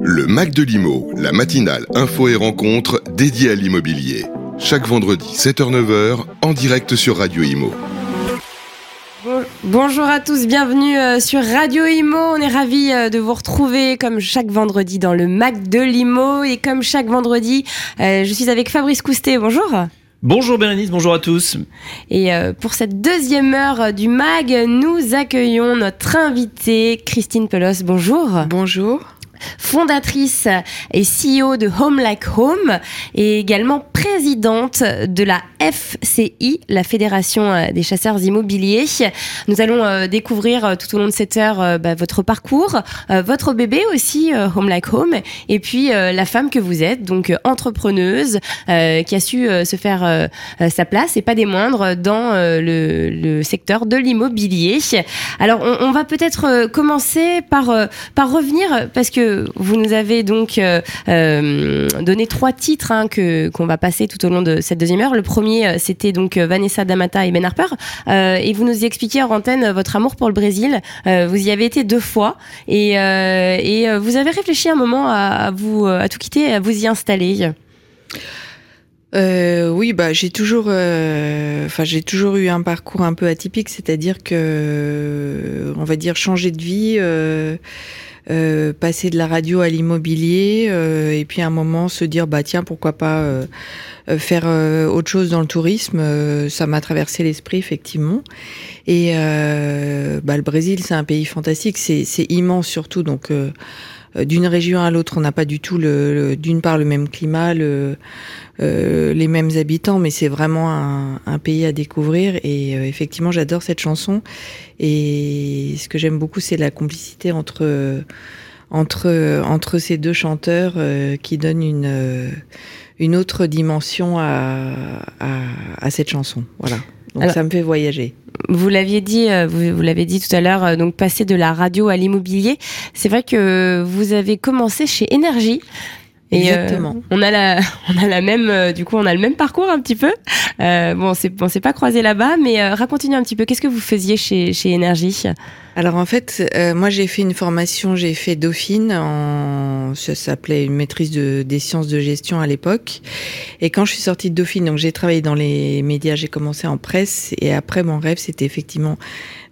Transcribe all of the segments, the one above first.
Le Mac de l'Imo, la matinale info et rencontre dédiée à l'immobilier. Chaque vendredi 7h-9h en direct sur Radio Imo. Bonjour à tous, bienvenue euh, sur Radio Imo. On est ravis euh, de vous retrouver comme chaque vendredi dans le Mac de l'Imo. Et comme chaque vendredi, euh, je suis avec Fabrice Coustet. Bonjour. Bonjour Bérénice, bonjour à tous. Et pour cette deuxième heure du MAG, nous accueillons notre invitée Christine Pelos. Bonjour. Bonjour fondatrice et CEO de Home Like Home et également présidente de la FCI, la Fédération euh, des chasseurs immobiliers. Nous allons euh, découvrir euh, tout au long de cette heure bah, votre parcours, votre bébé aussi, Home Like Home, et puis la femme que vous êtes, donc entrepreneuse, qui a su se faire sa place et pas des moindres dans le, secteur de l'immobilier. Alors on, on va peut-être commencer par, par revenir parce que vous nous avez donc euh, euh, donné trois titres hein, que qu'on va passer tout au long de cette deuxième heure. Le premier, euh, c'était donc Vanessa Damata et Ben Harper, et vous nous expliquiez en antenne votre amour pour le Brésil. vous y avez été deux fois, et, et vous avez réfléchi un moment à, vous à tout quitter, à vous y installer. oui, bah j'ai toujours, enfin j'ai toujours eu un parcours un peu atypique, c'est-à-dire que, on va dire, changer de vie. Passer de la radio à l'immobilier euh, et puis à un moment se dire bah tiens pourquoi pas euh, faire autre chose dans le tourisme ça m'a traversé l'esprit effectivement. Et bah, le Brésil c'est un pays fantastique c'est immense surtout donc d'une région à l'autre on n'a pas du tout le, d'une part le même climat le euh, les mêmes habitants, mais c'est vraiment un, un, pays à découvrir. Et euh, effectivement, j'adore cette chanson. Et ce que j'aime beaucoup, c'est la complicité entre entre entre ces deux chanteurs euh, qui donnent une une autre dimension à, à, à cette chanson. Voilà. Donc ça me fait voyager. Vous l'aviez dit, vous, vous l'avez dit tout à l'heure, donc passer de la radio à l'immobilier. C'est vrai que vous avez commencé chez Énergie. Et Exactement. on a la, on a la même, euh, du coup, on a le même parcours un petit peu. Euh, bon, on s'est pas croisé là-bas, mais euh, racontez-nous un petit peu. Qu'est-ce que vous faisiez chez chez Énergie? Alors en fait, euh, moi j'ai fait une formation, j'ai fait Dauphine, en, ça s'appelait une maîtrise de, des sciences de gestion à l'époque. Et quand je suis sortie de Dauphine, donc j'ai travaillé dans les médias, j'ai commencé en presse, et après mon rêve c'était effectivement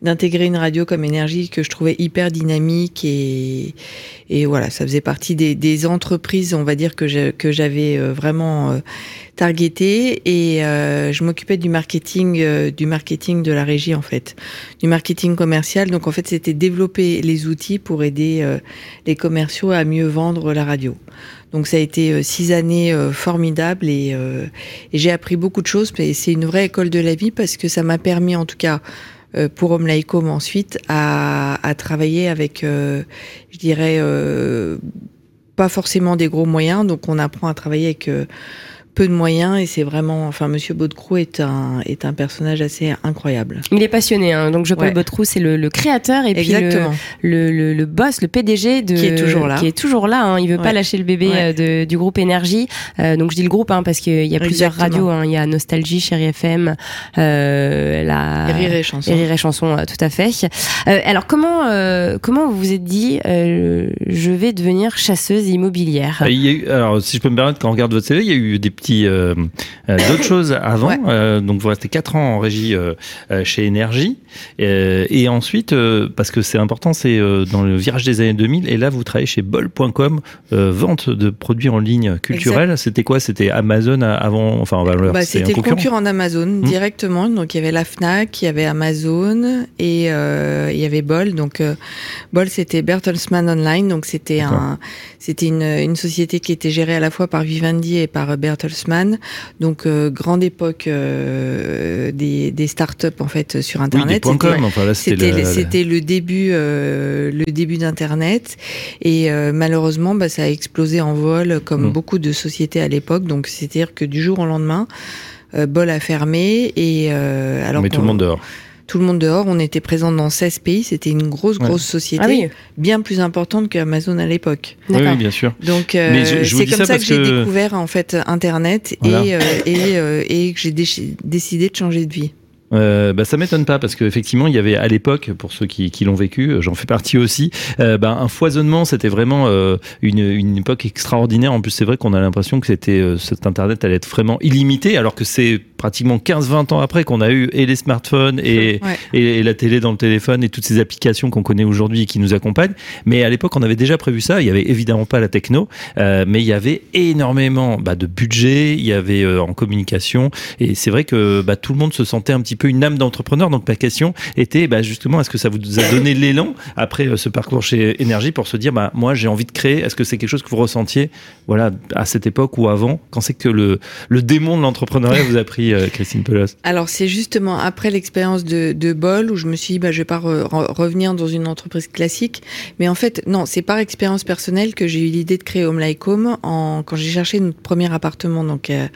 d'intégrer une radio comme énergie que je trouvais hyper dynamique et, et voilà, ça faisait partie des, des entreprises, on va dire, que j'avais euh, vraiment euh, targeté et euh, je m'occupais du marketing, du marketing de la régie en fait, du marketing commercial. Donc en fait, c'était développer les outils pour aider les commerciaux à mieux vendre la radio. Donc ça a été six années formidables et, et j'ai appris beaucoup de choses. Mais c'est une vraie école de la vie parce que ça m'a permis en tout cas euh, pour Home ensuite à, à travailler avec, euh, je dirais, euh, pas forcément des gros moyens. Donc on apprend à travailler avec peu de moyens et c'est vraiment, enfin, Monsieur Baudecroux est un est un personnage assez incroyable. Il est passionné, hein. donc je Paul ouais. c'est le, le, créateur et puis le, le, le, boss, le PDG de qui est toujours là, qui est toujours là. Hein. Il veut pas lâcher le bébé euh, de, du groupe Énergie. Euh, donc je dis le groupe hein, parce qu'il y a plusieurs radios. Hein. Il y a Nostalgie, Chérie FM, euh, la Rire et Chanson, Rire et Chanson, euh, tout à fait. Euh, alors comment comment vous vous êtes dit je vais devenir chasseuse immobilière? Il y a eu, Alors si je peux me permettre, quand on regarde votre CV, il y a eu des euh, euh, d'autres choses avant. Euh, donc vous restez quatre ans en régie chez Énergie. et ensuite, parce que c'est important, c'est dans le virage des années 2000. Et là, vous travaillez chez bol.com, vente de produits en ligne culturels. C'était quoi? C'était Amazon avant? Enfin, bah, c'était le concurrent d'Amazon hmm. directement. Donc il y avait la Fnac, il y avait Amazon et il y avait Bol. Donc Bol, c'était Bertelsmann Online. Donc c'était un, c'était une, une société qui était gérée à la fois par Vivendi et par Bertelsmann donc euh, grande époque euh, des, des startups en fait sur Internet. c'était le début, euh, le début d'Internet et malheureusement, bah, ça a explosé en vol comme mmh. beaucoup de sociétés à l'époque. Donc c'est-à-dire que du jour au lendemain, Bol a fermé et alors. Mais tout le monde dehors tout le monde dehors. On était présent dans 16 pays. C'était une grosse, grosse société, ah bien plus importante qu'Amazon à l'époque. Oui, bien sûr. Donc, euh, c'est comme ça, que j'ai découvert en fait Internet et, euh, et, euh, et, que j'ai décidé de changer de vie. Euh, bah, ça m'étonne pas parce qu'effectivement il y avait à l'époque pour ceux qui, qui l'ont vécu euh, j'en fais partie aussi euh, bah, un foisonnement c'était vraiment euh, une, une, époque extraordinaire. En plus c'est vrai qu'on a l'impression que c'était euh, cet internet allait être vraiment illimité alors que c'est pratiquement 15-20 ans après qu'on a eu et les smartphones et, Ouais. et, et la télé dans le téléphone et toutes ces applications qu'on connaît aujourd'hui et qui nous accompagnent. Mais à l'époque on avait déjà prévu ça. Il y avait évidemment pas la techno euh, mais il y avait énormément bah, de budget il y avait euh, en communication. Et c'est vrai que bah, tout le monde se sentait un petit peu une âme d'entrepreneur. Donc ma question était bah, justement, est-ce que ça vous a donné l'élan après euh, ce parcours chez Énergie pour se dire, bah, moi j'ai envie de créer. Est-ce que c'est quelque chose que vous ressentiez, voilà, à cette époque ou avant? Quand c'est que le, le démon de l'entrepreneuriat vous a pris, euh, Christine Pelos? Alors c'est justement après l'expérience de, de Bol où je me suis dit bah je vais pas re- re- revenir dans une entreprise classique, mais en fait non c'est par expérience personnelle que j'ai eu l'idée de créer Home Like Home quand j'ai cherché notre premier appartement donc euh,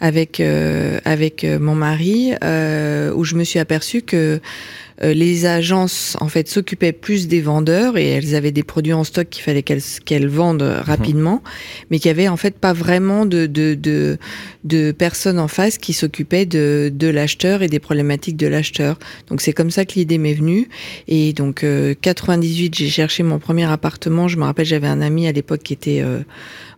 avec euh, avec euh, mon mari euh, où je me suis aperçue que les agences en fait s'occupaient plus des vendeurs et elles avaient des produits en stock qu'il fallait qu'elles qu'elles vendent rapidement, mais qu'il y avait en fait pas vraiment de de de, de personnes en face qui s'occupaient de de l'acheteur et des problématiques de l'acheteur. Donc c'est comme ça que l'idée m'est venue et donc euh, 98 j'ai cherché mon premier appartement. Je me rappelle j'avais un ami à l'époque qui était euh,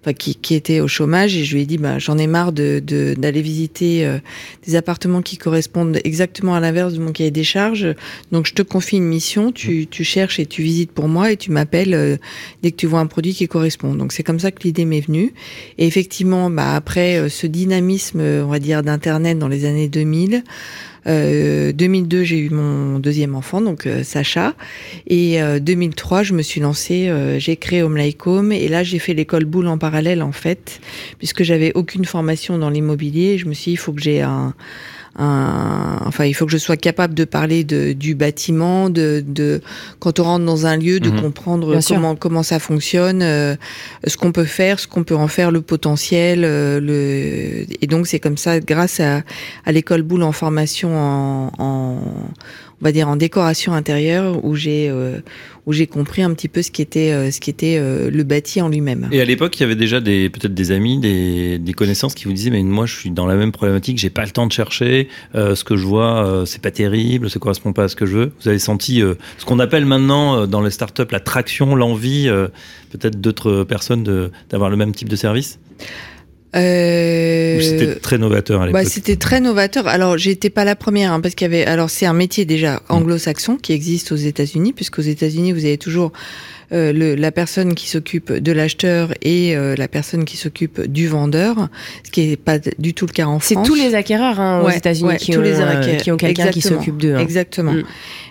enfin, qui, qui était au chômage et je lui ai dit bah j'en ai marre de de- d'aller visiter euh, des appartements qui correspondent exactement à l'inverse de mon cahier des charges. Donc je te confie une mission, tu, tu cherches et tu visites pour moi et tu m'appelles euh, dès que tu vois un produit qui correspond. Donc c'est comme ça que l'idée m'est venue. Et effectivement, bah après euh, ce dynamisme, euh, on va dire d'internet dans les années 2000. Euh, 2002, j'ai eu mon deuxième enfant, donc euh, Sacha. Et euh, 2003, je me suis lancée, euh, j'ai créé Home Like Home. Et là, j'ai fait l'école boule en parallèle, en fait, puisque j'avais aucune formation dans l'immobilier. Je me suis dit, il faut que j'ai un, un- enfin, il faut que je sois capable de parler de, du bâtiment, de, de quand on rentre dans un lieu, de Mhm. comprendre Bien sûr. comment comment ça fonctionne, euh, ce qu'on peut faire, ce qu'on peut en faire, le potentiel, euh, le et donc c'est comme ça, grâce à, à l'école boule en formation en, en on va dire en décoration intérieure, où j'ai euh, où j'ai compris un petit peu ce qui était euh, ce qui était euh, le bâti en lui-même. Et à l'époque, il y avait déjà peut-être des amis, des, des connaissances qui vous disaient mais moi je suis dans la même problématique, j'ai pas le temps de chercher, ce que je vois c'est pas terrible, ça correspond pas à ce que je veux. Vous avez senti ce qu'on appelle maintenant dans les startups la traction, l'envie, peut-être d'autres personnes d'avoir le même type de service? Euh, c'était très novateur à l'époque. Bah, c'était très novateur. Alors, j'étais pas la première, hein, parce qu'il y avait. Alors, c'est un métier déjà anglo-saxon qui existe aux États-Unis, puisqu'aux États-Unis, vous avez toujours euh, le, la personne qui s'occupe de l'acheteur et euh, la personne qui s'occupe du vendeur, ce qui est pas du tout le cas en C'est France. tous les acquéreurs hein, aux Ouais, États-Unis ouais, qui, tous ont, les euh, qui ont quelqu'un qui s'occupe d'eux. hein. Exactement. Mm.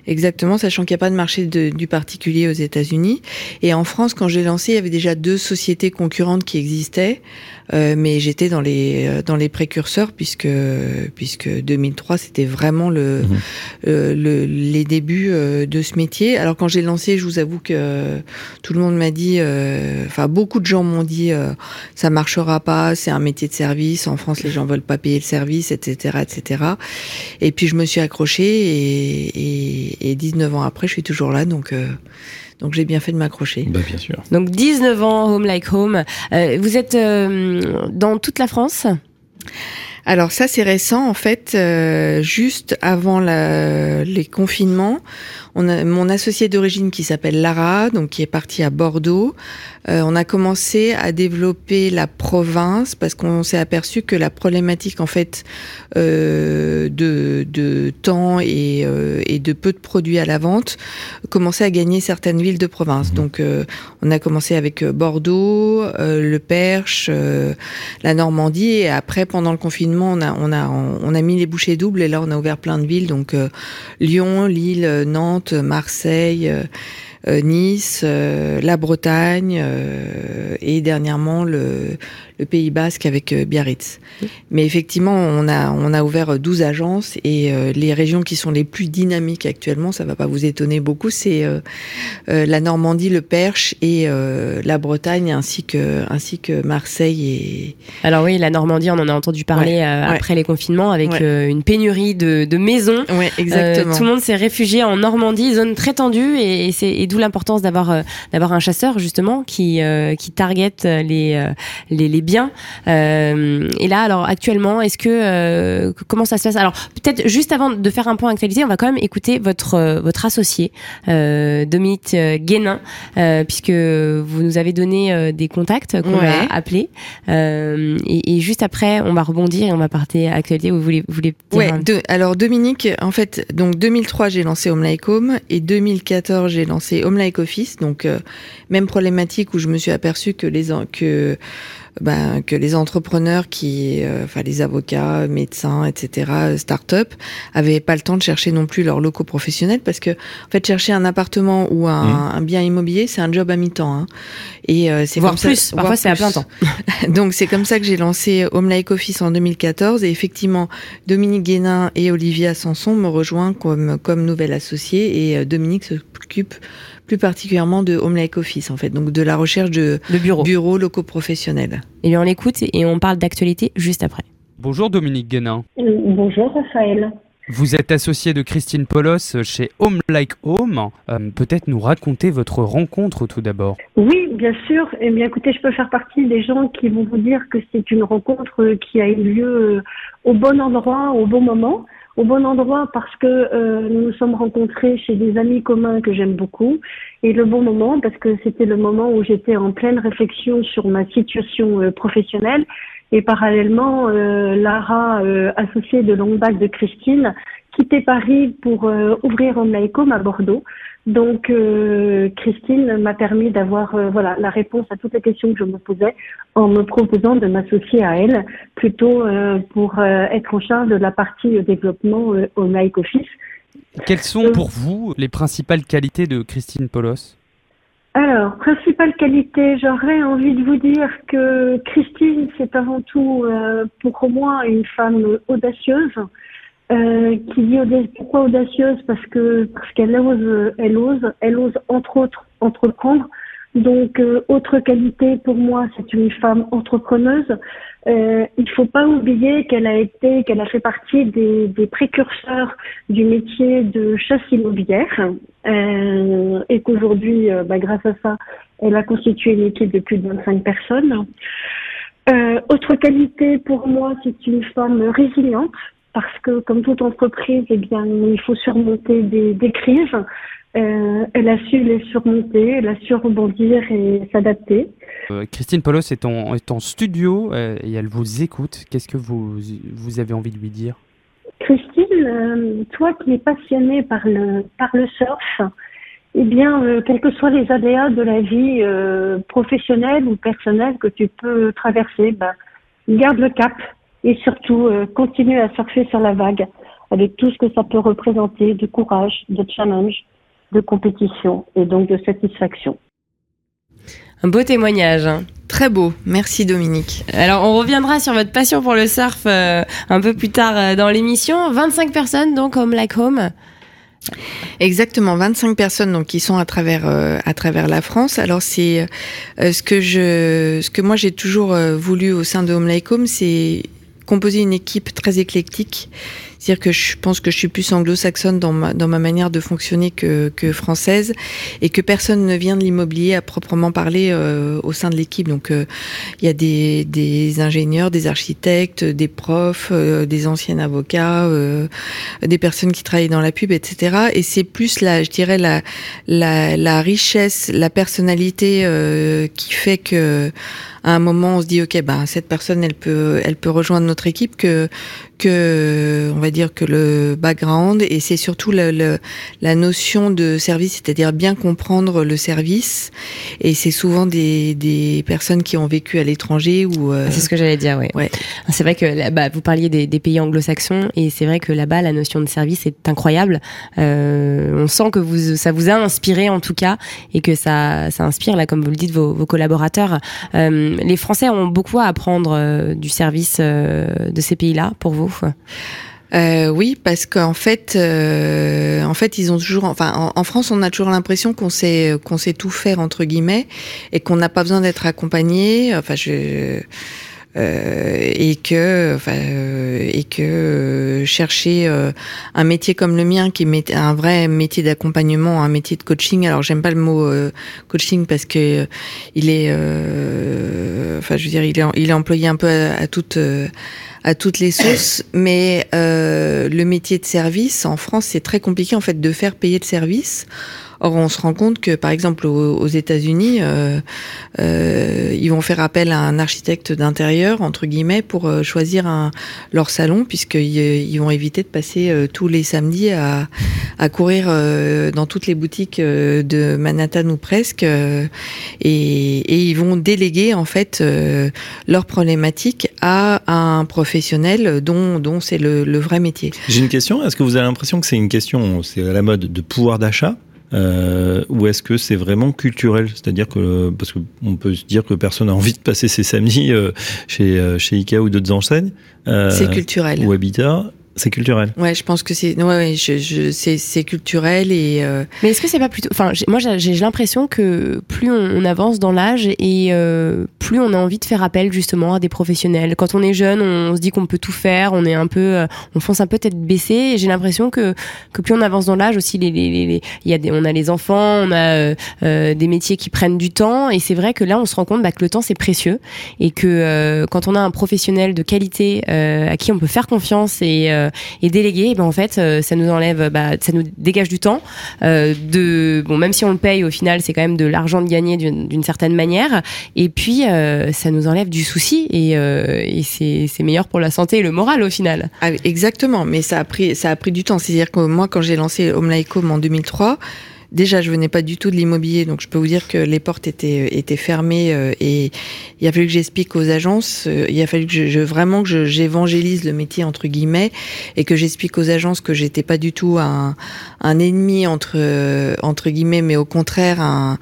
Exactement, sachant qu'il n'y a pas de marché de- du particulier aux États-Unis. Et en France, quand j'ai lancé, il y avait déjà deux sociétés concurrentes qui existaient, euh, mais j'étais dans les euh, dans les précurseurs puisque puisque 2003 c'était vraiment le, Mhm. euh, le les débuts euh, de ce métier. Alors quand j'ai lancé, je vous avoue que euh, tout le monde m'a dit, euh, enfin beaucoup de gens m'ont dit, euh, ça marchera pas, c'est un métier de service. En France, les gens veulent pas payer le service, etc., etc. Et puis je me suis accrochée et, et, et 19 ans après, je suis toujours là, donc euh, donc j'ai bien fait de m'accrocher. Bah, bien sûr. Donc 19 ans, Home Like Home. Euh, vous êtes euh, dans toute la France? Alors ça c'est récent en fait, euh, juste avant la, les confinements, on a mon associé d'origine qui s'appelle Lara, donc qui est parti à Bordeaux. Euh, on a commencé à développer la province parce qu'on s'est aperçu que la problématique en fait euh, de, de temps et, euh, et de peu de produits à la vente commençait à gagner certaines villes de province. Donc euh, on a commencé avec Bordeaux, euh, le Perche, euh, la Normandie et après pendant le confinement on a on a on a mis les bouchées doubles et là on a ouvert plein de villes donc euh, Lyon, Lille, Nantes, Marseille. euh, euh, Nice, euh, la Bretagne et dernièrement le Pays Basque avec euh, Biarritz. Mais effectivement, on a on a ouvert 12 agences et euh, les régions qui sont les plus dynamiques actuellement, ça va pas vous étonner beaucoup, c'est euh, euh, la Normandie, le Perche et euh, la Bretagne ainsi que ainsi que Marseille et Alors oui, la Normandie, on en a entendu parler Ouais, euh, ouais. après les confinements avec Ouais. euh, une pénurie de, de maisons. Euh, tout le monde s'est réfugié en Normandie, zone très tendue, et, et c'est- d'où l'importance d'avoir d'avoir un chasseur justement qui qui target les les, les biens. et là, alors actuellement, est-ce que comment ça se passe? Alors peut-être juste avant de faire un point actualité, on va quand même écouter votre votre associé Dominique Guénin, puisque vous nous avez donné des contacts qu'on va appeler. Et, et, juste après, on va rebondir et on va partir à actualité. Vous voulez, vous voulez Ouais. alors Dominique, en fait, donc 2003 j'ai lancé Home Like Home et 2014 j'ai lancé Home Like Office. Donc euh, même problématique où je me suis aperçu que les que ben, que les entrepreneurs qui, euh, enfin les avocats, médecins, etc., start-up, avaient pas le temps de chercher non plus leurs locaux professionnels parce que en fait chercher un appartement ou un, mmh. un bien immobilier c'est un job à mi-temps. Hein. Et euh, c'est voire plus, ça, parfois c'est à plein temps. Donc c'est comme ça que j'ai lancé Home Like Office en 2014 et effectivement Dominique Guénin et Olivia Sanson me rejoignent comme comme nouvelle associée et euh, Dominique s'occupe plus particulièrement de Home Like Office, en fait, donc de la recherche de, bureaux. bureaux locaux professionnels. Et bien on l'écoute et on parle d'actualité juste après. Bonjour Dominique Guénin. Euh, bonjour Raphaël. Vous êtes associé de Christine Polos chez Home Like Home. Euh, peut-être nous raconter votre rencontre tout d'abord. Oui, bien sûr. Eh bien, écoutez, je peux faire partie des gens qui vont vous dire que c'est une rencontre qui a eu lieu au bon endroit, au bon moment au bon endroit parce que euh, nous nous sommes rencontrés chez des amis communs que j'aime beaucoup. Et le bon moment parce que c'était le moment où j'étais en pleine réflexion sur ma situation euh, professionnelle. Et parallèlement euh, Lara associée de longue de Christine quittait Paris pour ouvrir un Maïcom à Bordeaux. Donc, euh, Christine m'a permis d'avoir euh, voilà la réponse à toutes les questions que je me posais en me proposant de m'associer à elle, plutôt euh, pour être en charge de la partie développement au Nike Office. Quelles sont pour vous les principales qualités de Christine Polos? Alors, principale qualité, j'aurais envie de vous dire que Christine, c'est avant tout pour moi une femme audacieuse, euh, qui dit pourquoi audacieuse? Parce que parce qu'elle ose, elle ose, elle ose entre autres entreprendre. Donc euh, autre qualité pour moi, c'est une femme entrepreneuse. Euh, il faut pas oublier qu'elle a été, qu'elle a fait partie des, des, précurseurs du métier de chasse immobilière euh, et qu'aujourd'hui, bah, grâce à ça, elle a constitué une équipe de plus de 25 personnes. autre qualité pour moi, c'est une femme résiliente parce que comme toute entreprise, eh bien, il faut surmonter des, des crises. Euh, elle a su les surmonter, elle a su rebondir et s'adapter. Euh, Christine Polos est en, est en studio euh, et elle vous écoute. Qu'est-ce que vous, vous avez envie de lui dire? Christine, toi qui es passionnée par le, par le surf, eh bien, quels que soient les aléas de la vie professionnelle ou personnelle que tu peux traverser, bah, garde le cap, et surtout euh, continuer à surfer sur la vague avec tout ce que ça peut représenter de courage, de challenge, de compétition et donc de satisfaction. Un beau témoignage. Hein. Très beau, merci Dominique. Alors on reviendra sur votre passion pour le surf euh, un peu plus tard euh, dans l'émission. 25 personnes donc Home Like Home. Exactement, 25 personnes donc qui sont à travers à travers la France. Alors c'est ce que je ce que moi j'ai toujours voulu au sein de Home Like Home, c'est composer une équipe très éclectique. C'est-à-dire que je pense que je suis plus anglo-saxonne dans ma, dans ma manière de fonctionner que, que française et que personne ne vient de l'immobilier à proprement parler euh, au sein de l'équipe. Donc euh, il y a des, des, ingénieurs, des architectes, des profs, euh, des anciens avocats, des personnes qui travaillent dans la pub, etc. Et c'est plus la, je dirais la, la, la richesse, la personnalité qui fait que à un moment on se dit ok ben cette personne elle peut elle peut rejoindre notre équipe que que on va dire que le background et c'est surtout le, la notion de service, c'est-à-dire bien comprendre le service. Et c'est souvent des, des personnes qui ont vécu à l'étranger ou. Euh, c'est ce que j'allais dire, oui. Ouais. C'est vrai que bah, vous parliez des, des pays anglo-saxons et c'est vrai que là-bas la notion de service est incroyable. Euh, on sent que vous, ça vous a inspiré en tout cas et que ça, ça inspire là, comme vous le dites, vos, vos collaborateurs. Euh, les Français ont beaucoup à apprendre euh, du service euh, de ces pays-là pour vous? Euh, oui, parce qu'en fait, en fait, ils ont toujours, enfin, en, France, on a toujours l'impression qu'on sait, qu'on sait tout faire entre guillemets, et qu'on n'a pas besoin d'être accompagné. Enfin, je et que, euh, et que euh, chercher un métier comme le mien, qui est un vrai métier d'accompagnement, un métier de coaching. Alors j'aime pas le mot coaching parce que il est, enfin, je veux dire, il est, il est employé un peu à, à toute à toutes les sauces, mais euh, le métier de service en France, c'est très compliqué en fait de faire payer le service. Or, on se rend compte que, par exemple, aux, États-Unis, euh, euh, ils vont faire appel à un architecte d'intérieur, entre guillemets, pour euh, choisir leur salon, puisqu'ils ils vont éviter de passer tous les samedis à, courir dans toutes les boutiques de Manhattan ou presque, et, ils vont déléguer en fait leurs problématiques à un professionnel dont, dont c'est le, le vrai métier. J'ai une question. Est-ce que vous avez l'impression que c'est une question, c'est à la mode de pouvoir d'achat? Euh, ou est-ce que c'est vraiment culturel? C'est-à-dire que, parce qu'on peut se dire que personne n'a envie de passer ses samedis euh, chez, euh, chez Ikea ou d'autres enseignes. Euh, c'est culturel. Ou Habitat. C'est culturel. Ouais, je pense que c'est ouais, ouais je, je, c'est culturel et. Euh... Mais est-ce que c'est pas plutôt Enfin, moi, j'ai l'impression que plus on, avance dans l'âge et euh, plus on a envie de faire appel justement à des professionnels. Quand on est jeune, on, se dit qu'on peut tout faire, on est un peu, euh, on fonce un peu tête baissée. Et j'ai l'impression que que plus on avance dans l'âge aussi, les, les, les, y a des, on a les enfants, on a euh, euh, des métiers qui prennent du temps. Et c'est vrai que là, on se rend compte bah, que le temps c'est précieux et que quand on a un professionnel de qualité à qui on peut faire confiance et euh, et déléguer, ben en fait, euh, ça nous enlève, bah, ça nous dégage du temps. Euh, de bon, même si on le paye, au final, c'est quand même de l'argent de gagner d'une certaine manière. Et puis, ça nous enlève du souci et, et c'est meilleur pour la santé et le moral au final. Ah, exactement, mais ça a pris ça a pris du temps. C'est-à-dire que moi, quand j'ai lancé Home Like Home en 2003 Déjà, je venais pas du tout de l'immobilier, donc je peux vous dire que les portes étaient étaient fermées euh, et il a fallu que j'explique aux agences, euh, il a fallu que je, vraiment que j'évangélise le métier entre guillemets et que j'explique aux agences que j'étais pas du tout un, un ennemi entre euh, entre guillemets, mais au contraire un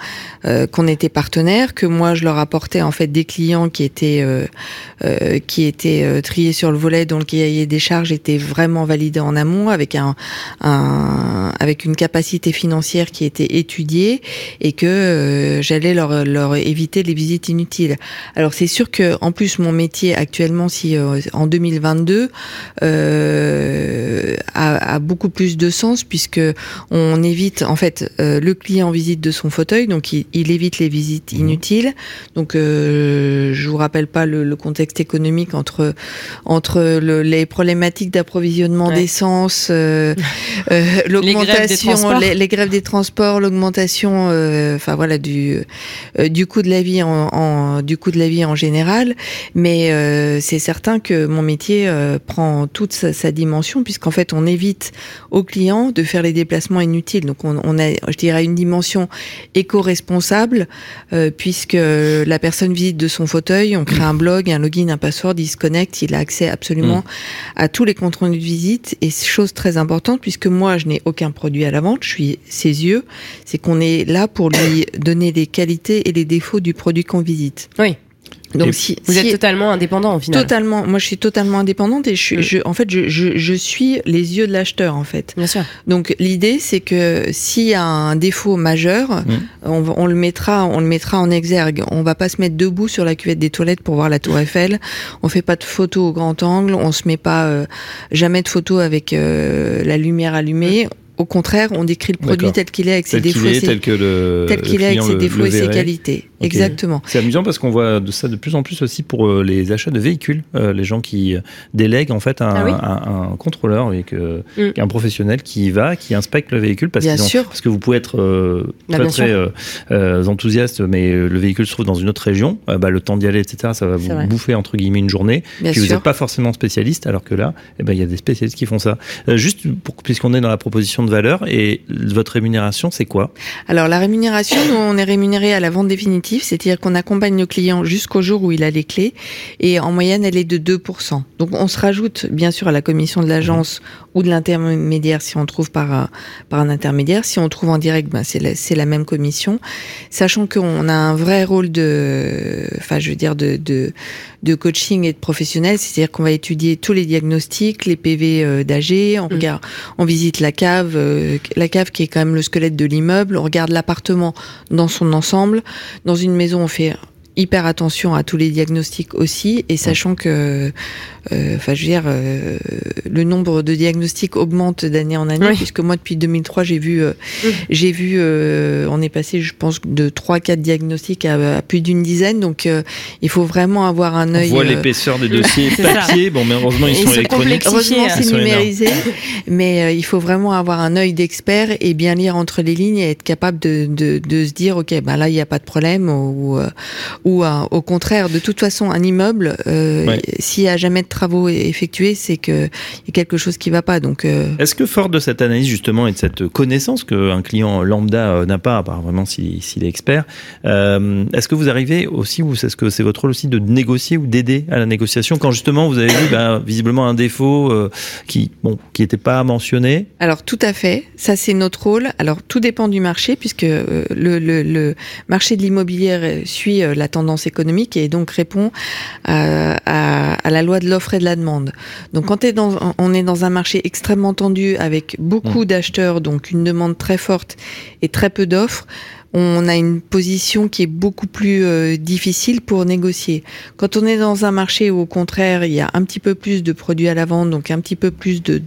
qu'on était partenaires, que moi je leur apportais en fait des clients qui étaient qui étaient triés sur le volet, dont le cahier des charges était vraiment validé en amont avec un, un avec une capacité financière qui étaient étudiés et que euh, j'allais leur, leur éviter les visites inutiles. Alors c'est sûr que en plus mon métier actuellement, si euh, en 2022 euh, a, a, beaucoup plus de sens puisque on évite en fait euh, le client visite de son fauteuil, donc il, il évite les visites mmh. inutiles. Donc je vous rappelle pas le, le, contexte économique entre entre le, les problématiques d'approvisionnement d'essence, l'augmentation, les, les, grèves des transports l'augmentation, euh, enfin voilà, du euh, du coût de la vie en, du coût de la vie en général. Mais euh, c'est certain que mon métier prend toute sa, dimension puisqu'en fait on évite aux clients de faire les déplacements inutiles. Donc on, on a, je dirais, une dimension éco-responsable puisque la personne visite de son fauteuil, on crée un blog, un login, un password, il se connecte, il a accès absolument mmh. à tous les comptes rendus de visite et chose très importante puisque moi je n'ai aucun produit à la vente, je suis ses yeux c'est qu'on est là pour lui donner les qualités et les défauts du produit qu'on visite. Oui. Donc si, vous êtes totalement indépendant au final. Totalement. Moi, je suis totalement indépendante et je, suis, mm. je en fait, je, je, je, suis les yeux de l'acheteur en fait. Bien sûr. Donc l'idée, c'est que s'il y a un défaut majeur, mm. on, on, le mettra, on le mettra en exergue. On va pas se mettre debout sur la cuvette des toilettes pour voir la Tour Eiffel. On fait pas de photos au grand angle. On se met pas euh, jamais de photos avec euh, la lumière allumée. Mm. Au contraire, on décrit le produit tel qu'il est avec ses défauts, est, tel, que le, tel qu'il est avec ses défauts et ses qualités. Exactement. C'est amusant parce qu'on voit de ça de plus en plus aussi pour euh, les achats de véhicules. Euh, les gens qui délèguent en fait un, ah un, contrôleur avec mm. un professionnel qui y va, qui inspecte le véhicule parce, parce que vous pouvez être euh, bah, très, très enthousiaste, mais le véhicule se trouve dans une autre région. bah, le temps d'y aller, etc., ça va vous bouffer entre guillemets une journée. Bien puis sûr. vous n'êtes pas forcément spécialiste, alors que là, eh ben, il y a des spécialistes qui font ça. juste puisqu'on est dans la proposition de valeur et votre rémunération, c'est quoi? Alors la rémunération, nous, on est rémunéré à la vente définitive, c'est-à-dire qu'on accompagne le client jusqu'au jour où il a les clés et en moyenne, elle est de 2%. Donc on se rajoute bien sûr à la commission de l'agence ou de l'intermédiaire si on trouve par un, par un intermédiaire. Si on trouve en direct, ben c'est la, la, même commission, sachant qu'on a un vrai rôle de, enfin je veux dire de, de, de coaching et de professionnel, c'est-à-dire qu'on va étudier tous les diagnostics, les PV euh, d'AG, on mm. regarde, on visite la cave, euh, la cave qui est quand même le squelette de l'immeuble, on regarde l'appartement dans son ensemble. Dans une maison, on fait hyper attention à tous les diagnostics aussi, et sachant que, enfin, je veux dire, euh, le nombre de diagnostics augmente d'année en année, Oui. puisque moi depuis 2003, j'ai vu, euh, Mhm. j'ai vu, euh, on est passé, je pense, de 3-4 diagnostics à, à plus d'une dizaine, donc euh, il faut vraiment avoir un On œil. voit euh, l'épaisseur des dossiers ça. papier. Bon, mais heureusement, ils Ils sont se électroniques. Heureusement, c'est sont numérisé, mais euh, il faut vraiment avoir un œil d'expert et bien lire entre les lignes et être capable de, de, de se dire, ok, ben là, il n'y a pas de problème, ou, euh, ou euh, au contraire, de toute façon, un immeuble, euh, Ouais. s'il n'y a jamais de travaux effectués, c'est qu'il y a quelque chose qui va pas. Donc, euh, Est-ce que fort de cette analyse justement et de cette connaissance qu'un client lambda euh, n'a pas, à part vraiment s'il est expert, euh, est-ce que vous arrivez aussi, ou est-ce que c'est votre rôle aussi de négocier ou d'aider à la négociation quand justement vous avez vu bah, visiblement un défaut euh, qui bon qui n'était pas mentionné? Alors tout à fait, ça c'est notre rôle. Alors tout dépend du marché puisque le, le, le marché de l'immobilier suit la tendance économique et donc répond à, à, à la loi de l'offre et de la demande. Donc quand dans, on est dans un marché extrêmement tendu avec beaucoup d'acheteurs, donc une demande très forte et très peu d'offres, on a une position qui est beaucoup plus euh, difficile pour négocier. Quand on est dans un marché où au contraire il y a un petit peu plus de produits à la vente, donc un petit peu plus de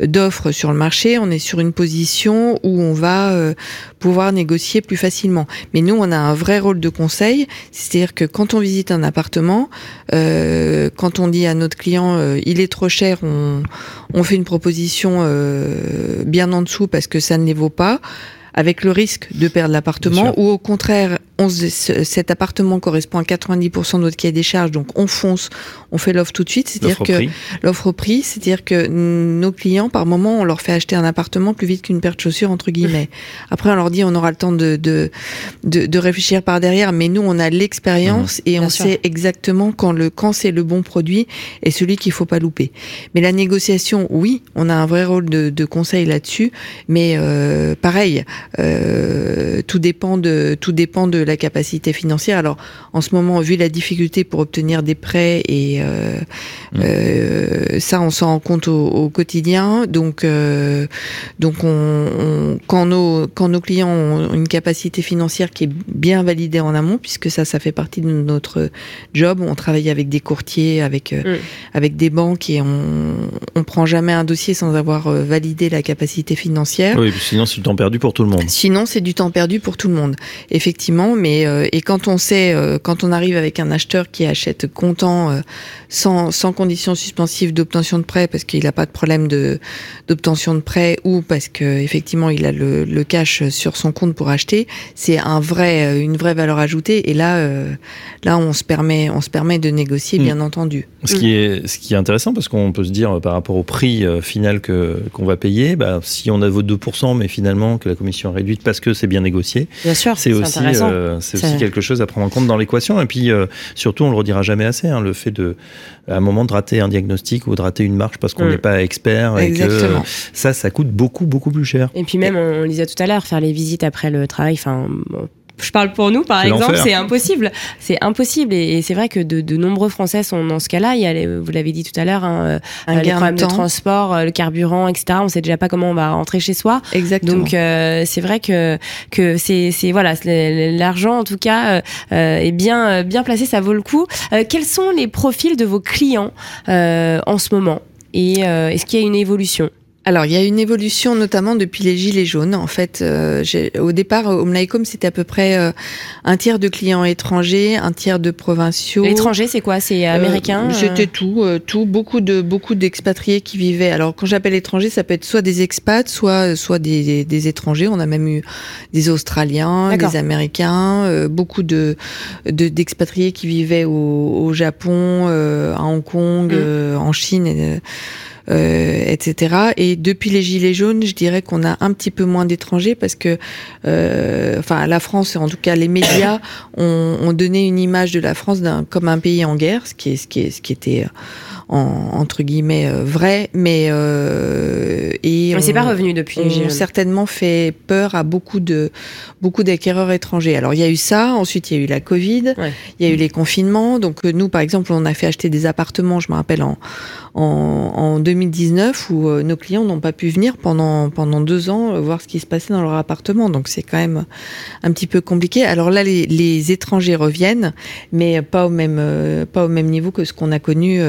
d'offres sur le marché, on est sur une position où on va euh, pouvoir négocier plus facilement. Mais nous, on a un vrai rôle de conseil, c'est-à-dire que quand on visite un appartement, euh, quand on dit à notre client euh, il est trop cher, on, on fait une proposition euh, bien en dessous parce que ça ne les vaut pas avec le risque de perdre l'appartement, ou au contraire, on se- ce- cet appartement correspond à 90% de notre cahier des charges, donc on fonce, on fait l'offre tout de suite. C'est-à-dire que l'offre au prix, c'est-à-dire que nos clients, par moment, on leur fait acheter un appartement plus vite qu'une paire de chaussures, entre guillemets. Après, on leur dit, on aura le temps de, de, de, de réfléchir par derrière, mais nous, on a l'expérience et Bien on sûr. sait exactement quand le quand c'est le bon produit et celui qu'il faut pas louper. Mais la négociation, oui, on a un vrai rôle de, de conseil là-dessus, mais euh, pareil, euh, tout dépend de tout dépend de la capacité financière. Alors, en ce moment, vu la difficulté pour obtenir des prêts et euh, Mm. euh, ça, on s'en rend compte au, au quotidien. Donc, euh, donc, on, on- quand nos quand nos clients ont une capacité financière qui est bien validée en amont, puisque ça, ça fait partie de notre job. On travaille avec des courtiers, avec euh, Mm. avec des banques et on on prend jamais un dossier sans avoir validé la capacité financière. Oui, sinon c'est du temps perdu pour tout le monde. Sinon, c'est du temps perdu pour tout le monde, effectivement. Mais euh, et quand on sait, euh, quand on arrive avec un acheteur qui achète comptant, euh, sans sans conditions suspensives d'obtention de prêt, parce qu'il n'a pas de problème de d'obtention de prêt, ou parce que effectivement il a le, le cash sur son compte pour acheter, c'est un vrai euh, une vraie valeur ajoutée. Et là, euh, là, on se permet on se permet de négocier, Mm. bien entendu. Ce qui est, ce qui est intéressant, parce qu'on peut se dire par rapport au prix euh, final que qu'on va payer, bah, si on a vos 2%, mais finalement que la commission est réduite parce que c'est bien négocié, Bien sûr, c'est aussi, intéressant. Euh, c'est aussi quelque chose à prendre en compte dans l'équation. Et puis euh, surtout, on le redira jamais assez, hein, le fait de, à un moment, de rater un diagnostic ou de rater une marche parce qu'on Mm. n'est pas expert et que Exactement. euh, ça, ça coûte beaucoup, beaucoup plus cher. Et puis même, on, on le disait tout à l'heure, faire les visites après le travail, enfin... bon, Je parle pour nous, par C'est exemple, l'enfer. c'est impossible. C'est impossible. Et, et c'est vrai que de, de nombreux Français sont dans ce cas-là. Il y a, les- vous l'avez dit tout à l'heure, hein, Un euh, les gain problèmes de transport, euh, le carburant, etc. On sait déjà pas comment on va rentrer chez soi. Exactement. Donc euh, c'est vrai que que c'est c'est voilà l'argent en tout cas euh, euh, est bien bien placé, ça vaut le coup. Euh, quels sont les profils de vos clients euh, en ce moment? Et euh, est-ce qu'il y a une évolution? Alors, il y a une évolution, notamment depuis les Gilets jaunes. En fait, euh, au départ, Like Home, c'était à peu près euh, un tiers de clients étrangers, un tiers de provinciaux. L'étranger c'est quoi? C'est Euh, américain euh? C'était tout, euh, tout, beaucoup de beaucoup d'expatriés qui vivaient. Alors quand j'appelle étrangers, ça peut être soit des expats, soit soit des, des, des étrangers. On a même eu des Australiens, des Américains, euh, beaucoup de de- d'expatriés qui vivaient au, au Japon, euh, à Hong Kong, Mm. euh, en Chine. et, euh, etc. Et depuis les gilets jaunes, je dirais qu'on a un petit peu moins d'étrangers parce que, euh, enfin, la France, en tout cas les médias, ont, ont donné une image de la France comme un pays en guerre, ce qui est, ce qui est, ce qui était en, entre guillemets euh, vrai, mais euh, et Mais c'est pas revenu depuis ont certainement fait peur à beaucoup de beaucoup d'acquéreurs étrangers. Alors il y a eu ça, ensuite il y a eu la Covid, Ouais. il y a eu les confinements. Donc euh, nous par exemple, on a fait acheter des appartements, je me rappelle en en, 2019 où euh, nos clients n'ont pas pu venir pendant, pendant deux ans voir ce qui se passait dans leur appartement. Donc c'est quand même un petit peu compliqué. Alors là, les, les étrangers reviennent, mais pas au même, pas au même niveau que ce qu'on a connu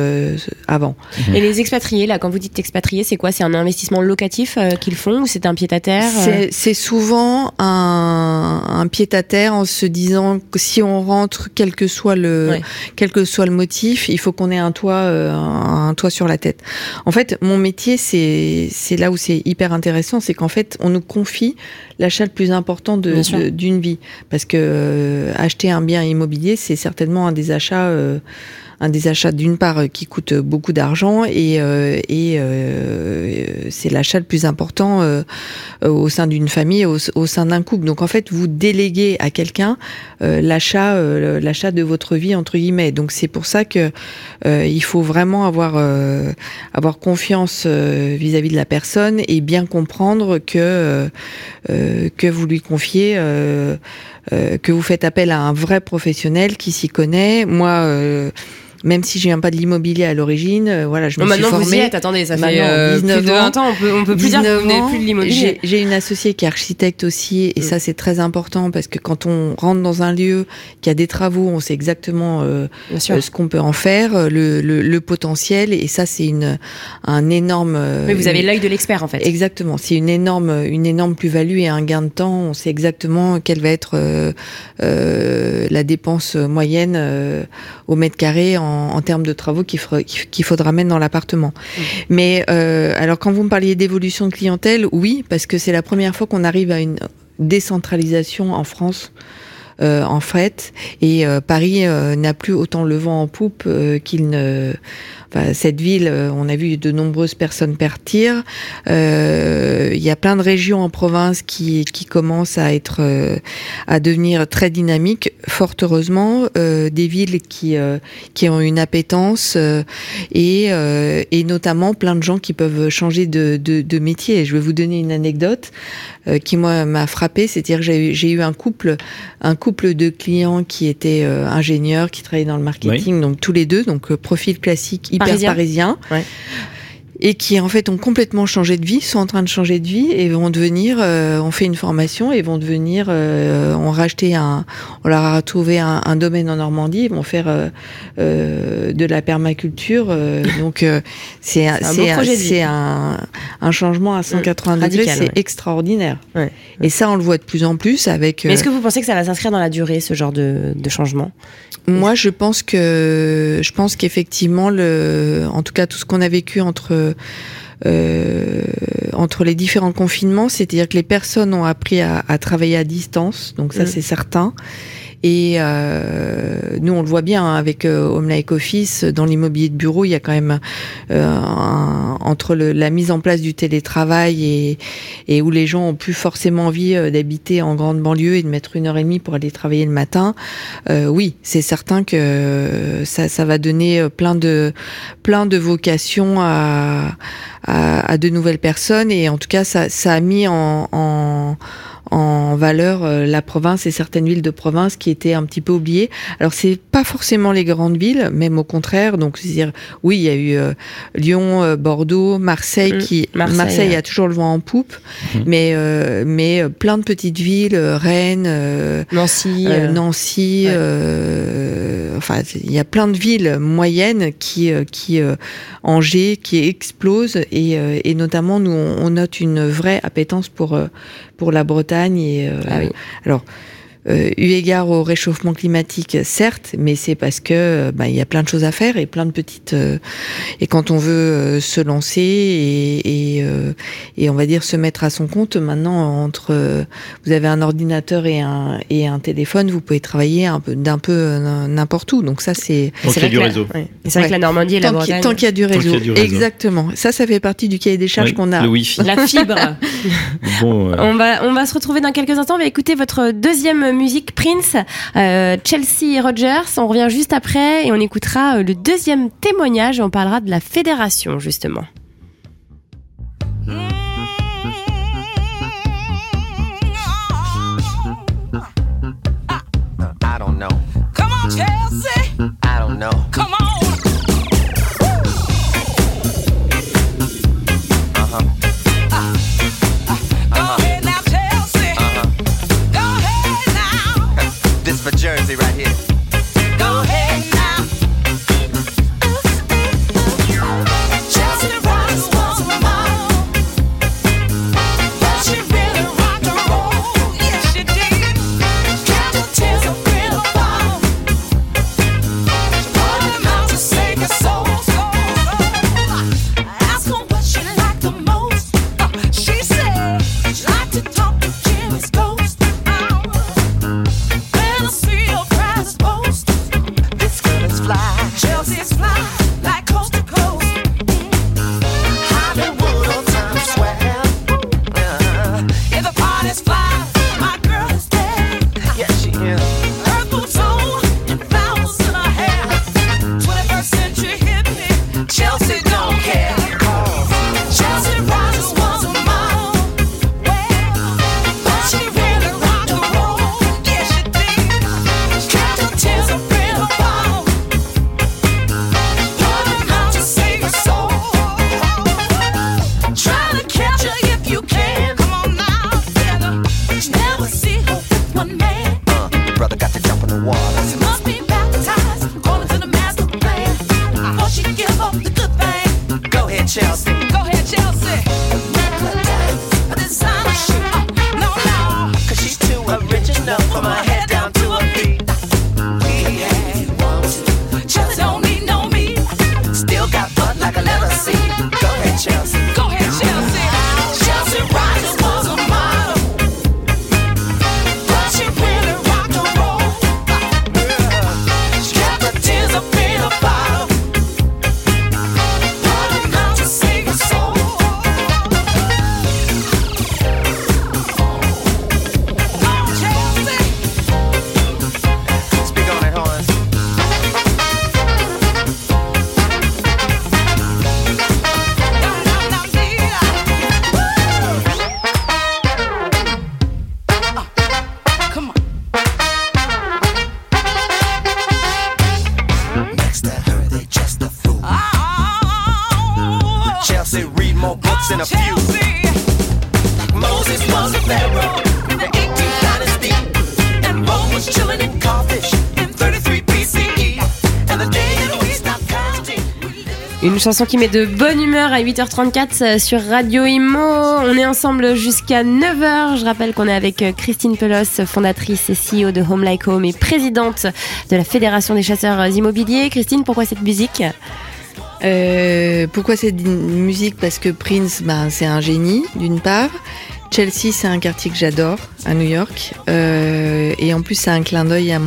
avant. Et les expatriés, là, quand vous dites expatriés, c'est quoi? C'est un investissement locatif qu'ils font ou c'est un pied-à-terre C'est souvent un, un pied-à-terre en se disant que si on rentre, quel que soit le, quel que soit le motif, il faut qu'on ait un toit, un toit sur la tête. En fait, mon métier, c'est c'est là où c'est hyper intéressant, c'est qu'en fait, on nous confie l'achat le plus important d'une vie, parce que euh, acheter un bien immobilier, c'est certainement un des achats euh, un des achats d'une part euh, qui coûte beaucoup d'argent et, euh, euh, c'est l'achat le plus important au sein d'une famille, au, sein d'un couple. Donc en fait, vous déléguez à quelqu'un l'achat, de votre vie entre guillemets. Donc c'est pour ça que il faut vraiment avoir avoir confiance vis-à-vis de la personne et bien comprendre que que vous lui confiez. que vous faites appel à un vrai professionnel qui s'y connaît. Moi, même si je viens pas de l'immobilier à l'origine, euh, voilà, je me suis formée. Vous y êtes, attendez, ça fait euh, 19 plus de 20 ans, on peut, on peut plus dire que vous n'êtes plus de l'immobilier. J'ai une associée qui est architecte aussi, et mm. ça c'est très important parce que quand on rentre dans un lieu qui a des travaux, on sait exactement euh, euh ce qu'on peut en faire, euh, le, le, le, potentiel, et ça c'est une un énorme. Mais vous avez l'œil de l'expert en fait. Exactement, c'est une énorme une énorme plus-value et un gain de temps. On sait exactement quelle va être la dépense moyenne au mètre carré en en, termes de travaux qu'il faudra mettre dans l'appartement. Mmh. Mais euh, alors quand vous me parliez d'évolution de clientèle, oui, parce que c'est la première fois qu'on arrive à une décentralisation en France. Euh, en fait, et euh, Paris n'a plus autant le vent en poupe qu'il ne cette ville, euh, on a vu de nombreuses personnes partir. Euh, il y a plein de régions en province qui, qui commencent à être, euh, à devenir très dynamiques. Fort heureusement, des villes qui qui ont une appétence et et notamment plein de gens qui peuvent changer de, de, de métier. Je vais vous donner une anecdote qui moi m'a frappé, c'est-à-dire que j'ai eu un couple, un couple de clients qui étaient ingénieurs, qui travaillaient dans le marketing, donc tous les deux, donc profil classique parisien. et qui en fait ont complètement changé de vie, sont en train de changer de vie et vont devenir, euh, on fait une formation et vont devenir, euh, on racheté un, on leur a trouvé un, domaine en Normandie, ils vont faire euh, euh de la permaculture, euh, donc c'est c'est un, un, changement à 180 mmh, degrés, c'est extraordinaire. Ouais. Et ça on le voit de plus en plus avec. est-ce que vous pensez que ça va s'inscrire dans la durée ce genre de, de changement? Moi, je pense que je pense qu'effectivement, le, en tout cas, tout ce qu'on a vécu entre euh, entre les différents confinements, c'est-à-dire que les personnes ont appris à, à travailler à distance, donc ça mmh. c'est certain. Et euh, nous, on le voit bien hein, avec euh, Home Office, dans l'immobilier de bureau, il y a quand même euh, entre le, la mise en place du télétravail et, et où les gens ont plus forcément envie euh, d'habiter en grande banlieue et de mettre une heure et demie pour aller travailler le matin. Euh, oui, c'est certain que ça, ça va donner plein de plein de vocations à, à, à de nouvelles personnes et en tout cas, ça, ça a mis en, en en valeur euh, la province et certaines villes de province qui étaient un petit peu oubliées. Alors c'est pas forcément les grandes villes, même au contraire. Donc c'est dire oui, il y a eu euh, Lyon, euh, Bordeaux, Marseille mm. qui Marseille, a toujours le vent en poupe, mm. mais mais plein de petites villes, Rennes, Nancy, Nancy. enfin il y a plein de villes moyennes qui qui Angers qui explosent et, et notamment nous on, note une vraie appétence pour pour la Bretagne. Et, euh, ah Alors, euh, eu égard au réchauffement climatique, certes, mais c'est parce que euh, bah, il y a plein de choses à faire et plein de petites. Euh, et quand on veut euh, se lancer et, et, et, on va dire se mettre à son compte, maintenant entre vous avez un ordinateur et un et un téléphone, vous pouvez travailler un peu d'un peu n'importe où. Donc ça c'est. Tant qu'il y a du réseau. C'est vrai que la Normandie et la Bretagne. Tant qu'il y a du réseau. Exactement. Ça, ça fait partie du cahier des charges qu'on a. Le wifi. La fibre. bon. On va on va se retrouver dans quelques instants. On va écouter votre deuxième musique Prince, euh, Chelsea Rogers. On revient juste après et on écoutera euh, le deuxième témoignage. On parlera de la fédération justement. I don't know. Come on, Chelsea. I don't know. Come on. Chanson qui met de bonne humeur à 8h34 euh, sur Radio Imo. On est ensemble jusqu'à 9h. Je rappelle qu'on est avec euh, Christine Pelos, fondatrice et CEO de Home Like Home et présidente de la Fédération des chasseurs immobiliers. Christine, pourquoi cette musique? Euh, Pourquoi cette musique? Parce que Prince, ben, c'est un génie, d'une part. Chelsea, c'est un quartier que j'adore à New York. Euh, et en plus, c'est un clin d'œil à,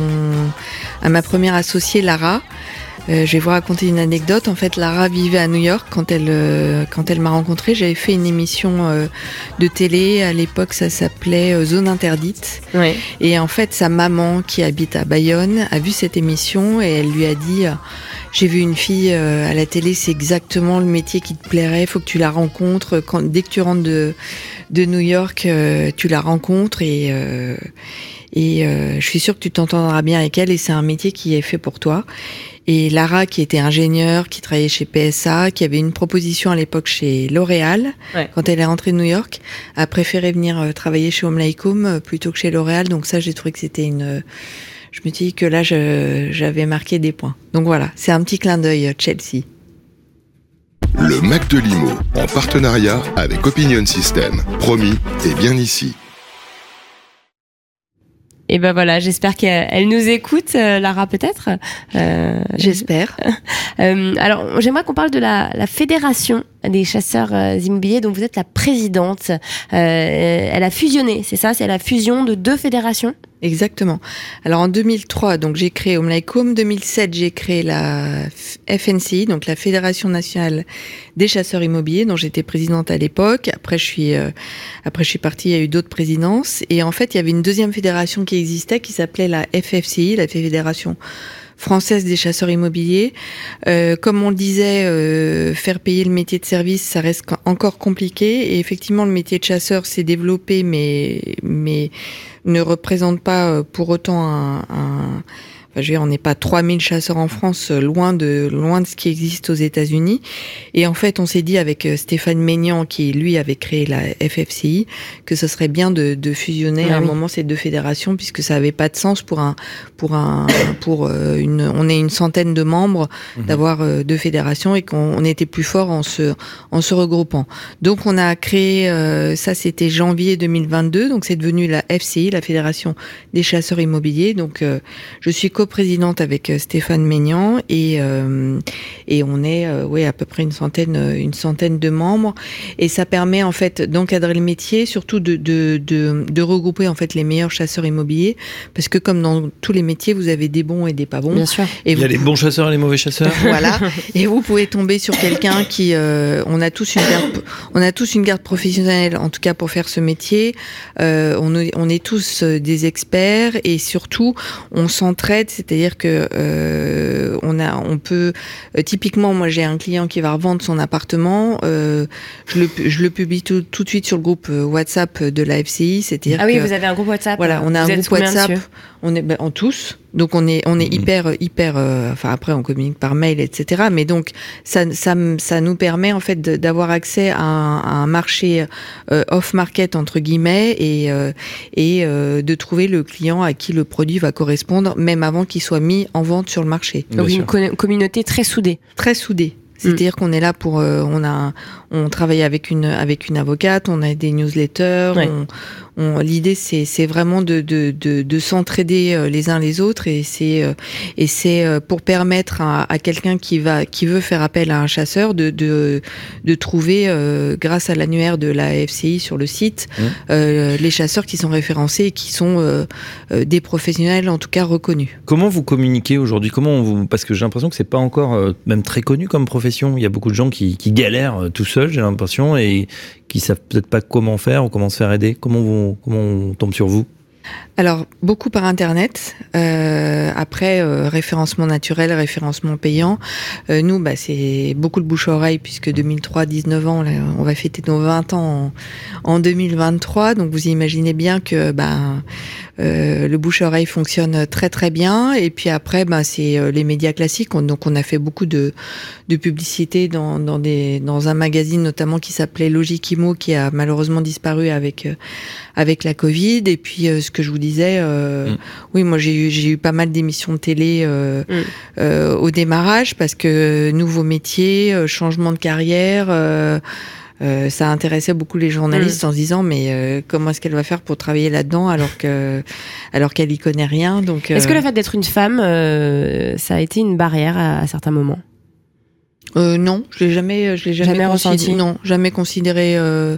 à ma première associée, Lara. Euh, je vais vous raconter une anecdote. En fait, Lara vivait à New York quand elle euh, quand elle m'a rencontrée. J'avais fait une émission euh, de télé à l'époque, ça s'appelait Zone interdite. Et en fait, sa maman qui habite à Bayonne a vu cette émission et elle lui a dit j'ai vu une fille à la télé, c'est exactement le métier qui te plairait. Faut que tu la rencontres. Quand, dès que tu rentres de de New York, tu la rencontres et et je suis sûre que tu t'entendras bien avec elle et c'est un métier qui est fait pour toi. Et Lara, qui était ingénieure, qui travaillait chez PSA, qui avait une proposition à l'époque chez L'Oréal, quand elle est rentrée de New York, a préféré venir euh, travailler chez Home euh, plutôt que chez L'Oréal. Donc ça, j'ai trouvé que c'était une... Euh, je me dis que là, j'avais marqué des points. Donc voilà, c'est un petit clin d'œil Chelsea. Le Mac de Limo, en partenariat avec Opinion System. Promis, et bien ici. Et ben voilà, j'espère qu'elle nous écoute, euh, Lara peut-être. Euh, j'espère. Euh, alors j'aimerais qu'on parle de la, la, fédération des chasseurs immobiliers dont vous êtes la présidente. elle a fusionné, c'est ça? C'est la fusion de deux fédérations? Exactement. Alors en 2003, donc j'ai créé Home Like Home. 2007, j'ai créé la FNCI, donc la Fédération nationale des chasseurs immobiliers, dont j'étais présidente à l'époque. Après, je suis euh, après je suis partie. Il y a eu d'autres présidences. Et en fait, il y avait une deuxième fédération qui existait, qui s'appelait la FFCI, la Fédération française des chasseurs immobiliers. Euh, comme on le disait, euh, faire payer le métier de service, ça reste encore compliqué. Et effectivement, le métier de chasseur s'est développé, mais mais ne représente pas euh, pour autant un, je veux dire, on n'est pas 3000 chasseurs en France, euh, loin de loin de ce qui existe aux États-Unis. Et en fait, on s'est dit avec euh, Stéphane Maignan, qui lui avait créé la FFCI, que ce serait bien de, de fusionner Ah à un oui. moment ces deux fédérations, puisque ça avait pas de sens pour un pour un pour euh, une on est une centaine de membres d'avoir euh, deux fédérations et qu'on on était plus fort en se en se regroupant. Donc on a créé euh, ça c'était janvier 2022 donc c'est devenu la FCI la Fédération des chasseurs immobiliers donc euh, je suis coprésidente avec euh, Stéphane Maignan et euh, et on est euh, ouais à peu près une centaine une centaine de membres et ça permet en fait d'encadrer le métier surtout de, de de de regrouper en fait les meilleurs chasseurs immobiliers parce que comme dans tous les métiers vous avez des bons et des pas bons Bien sûr. et Il y a vous- les bons chasseurs et les mauvais chasseurs. voilà. Et vous pouvez tomber sur quelqu'un qui, euh, on a tous une garde, on a tous une garde professionnelle, en tout cas pour faire ce métier. Euh, on, est- on est tous des experts et surtout on s'entraide, c'est-à-dire que euh, on a, on peut, euh, typiquement, moi j'ai un client qui va revendre son appartement, euh, je le, je le publie tout, tout de suite sur le groupe WhatsApp de la FCI, c'est-à-dire Ah oui, que vous avez un groupe WhatsApp. voilà, on a Vous un groupe WhatsApp. On est ben, en tous. Donc on est on est Mhm. hyper hyper. euh, enfin après on communique par mail etc. Mais donc ça ça ça nous permet en fait d'avoir accès à un, à un marché euh, off market entre guillemets et euh, et euh, de trouver le client à qui le produit va correspondre même avant qu'il soit mis en vente sur le marché. Bien Donc sûr. une co- communauté très soudée. Très soudé. C'est-à-dire qu'on est là pour, euh, on a, on travaille avec une avec une avocate, on a des newsletters. Ouais. On- l'idée c'est vraiment de de de, de s'entraider euh, les uns les autres et c'est euh, et c'est euh, pour permettre à, à quelqu'un qui va qui veut faire appel à un chasseur de de de trouver euh, grâce à l'annuaire de la FCI sur le site Mmh. euh, les chasseurs qui sont référencés et qui sont euh, des professionnels en tout cas reconnus. Comment vous communiquez aujourd'hui? Comment vous Parce que j'ai l'impression que c'est pas encore même très connu comme profession. Il y a beaucoup de gens qui, qui galèrent tout seuls, j'ai l'impression, et qui savent peut-être pas comment faire ou comment se faire aider. Comment vous, on tombe sur vous? Alors, beaucoup par Internet. Euh, après, euh, référencement naturel, référencement payant. Euh, nous, bah, c'est beaucoup de bouche à oreille, puisque 2003, 19 ans, on va fêter nos 20 ans en, en 2023. Donc, vous imaginez bien que bah, le bouche à oreille fonctionne très très bien. Et puis après, bah, c'est euh, les médias classiques. On- donc, on a fait beaucoup de, de publicité dans, dans, des, dans un magazine notamment qui s'appelait Logikimo, qui a malheureusement disparu avec euh, avec la Covid. Et puis, euh, ce que je vous disais, euh, Mm. oui, moi j'ai eu, j'ai eu pas mal d'émissions de télé euh, Mm. euh, au démarrage parce que nouveau métier, euh, changement de carrière. euh, euh, ça intéressait beaucoup les journalistes en se disant mais euh, comment est-ce qu'elle va faire pour travailler là-dedans alors que alors qu'elle y connaît rien donc Est-ce que euh, le fait d'être une femme, euh, ça a été une barrière à, à certains moments? Euh, non, je l'ai jamais, je l'ai jamais, ressenti. Non, jamais considéré, euh,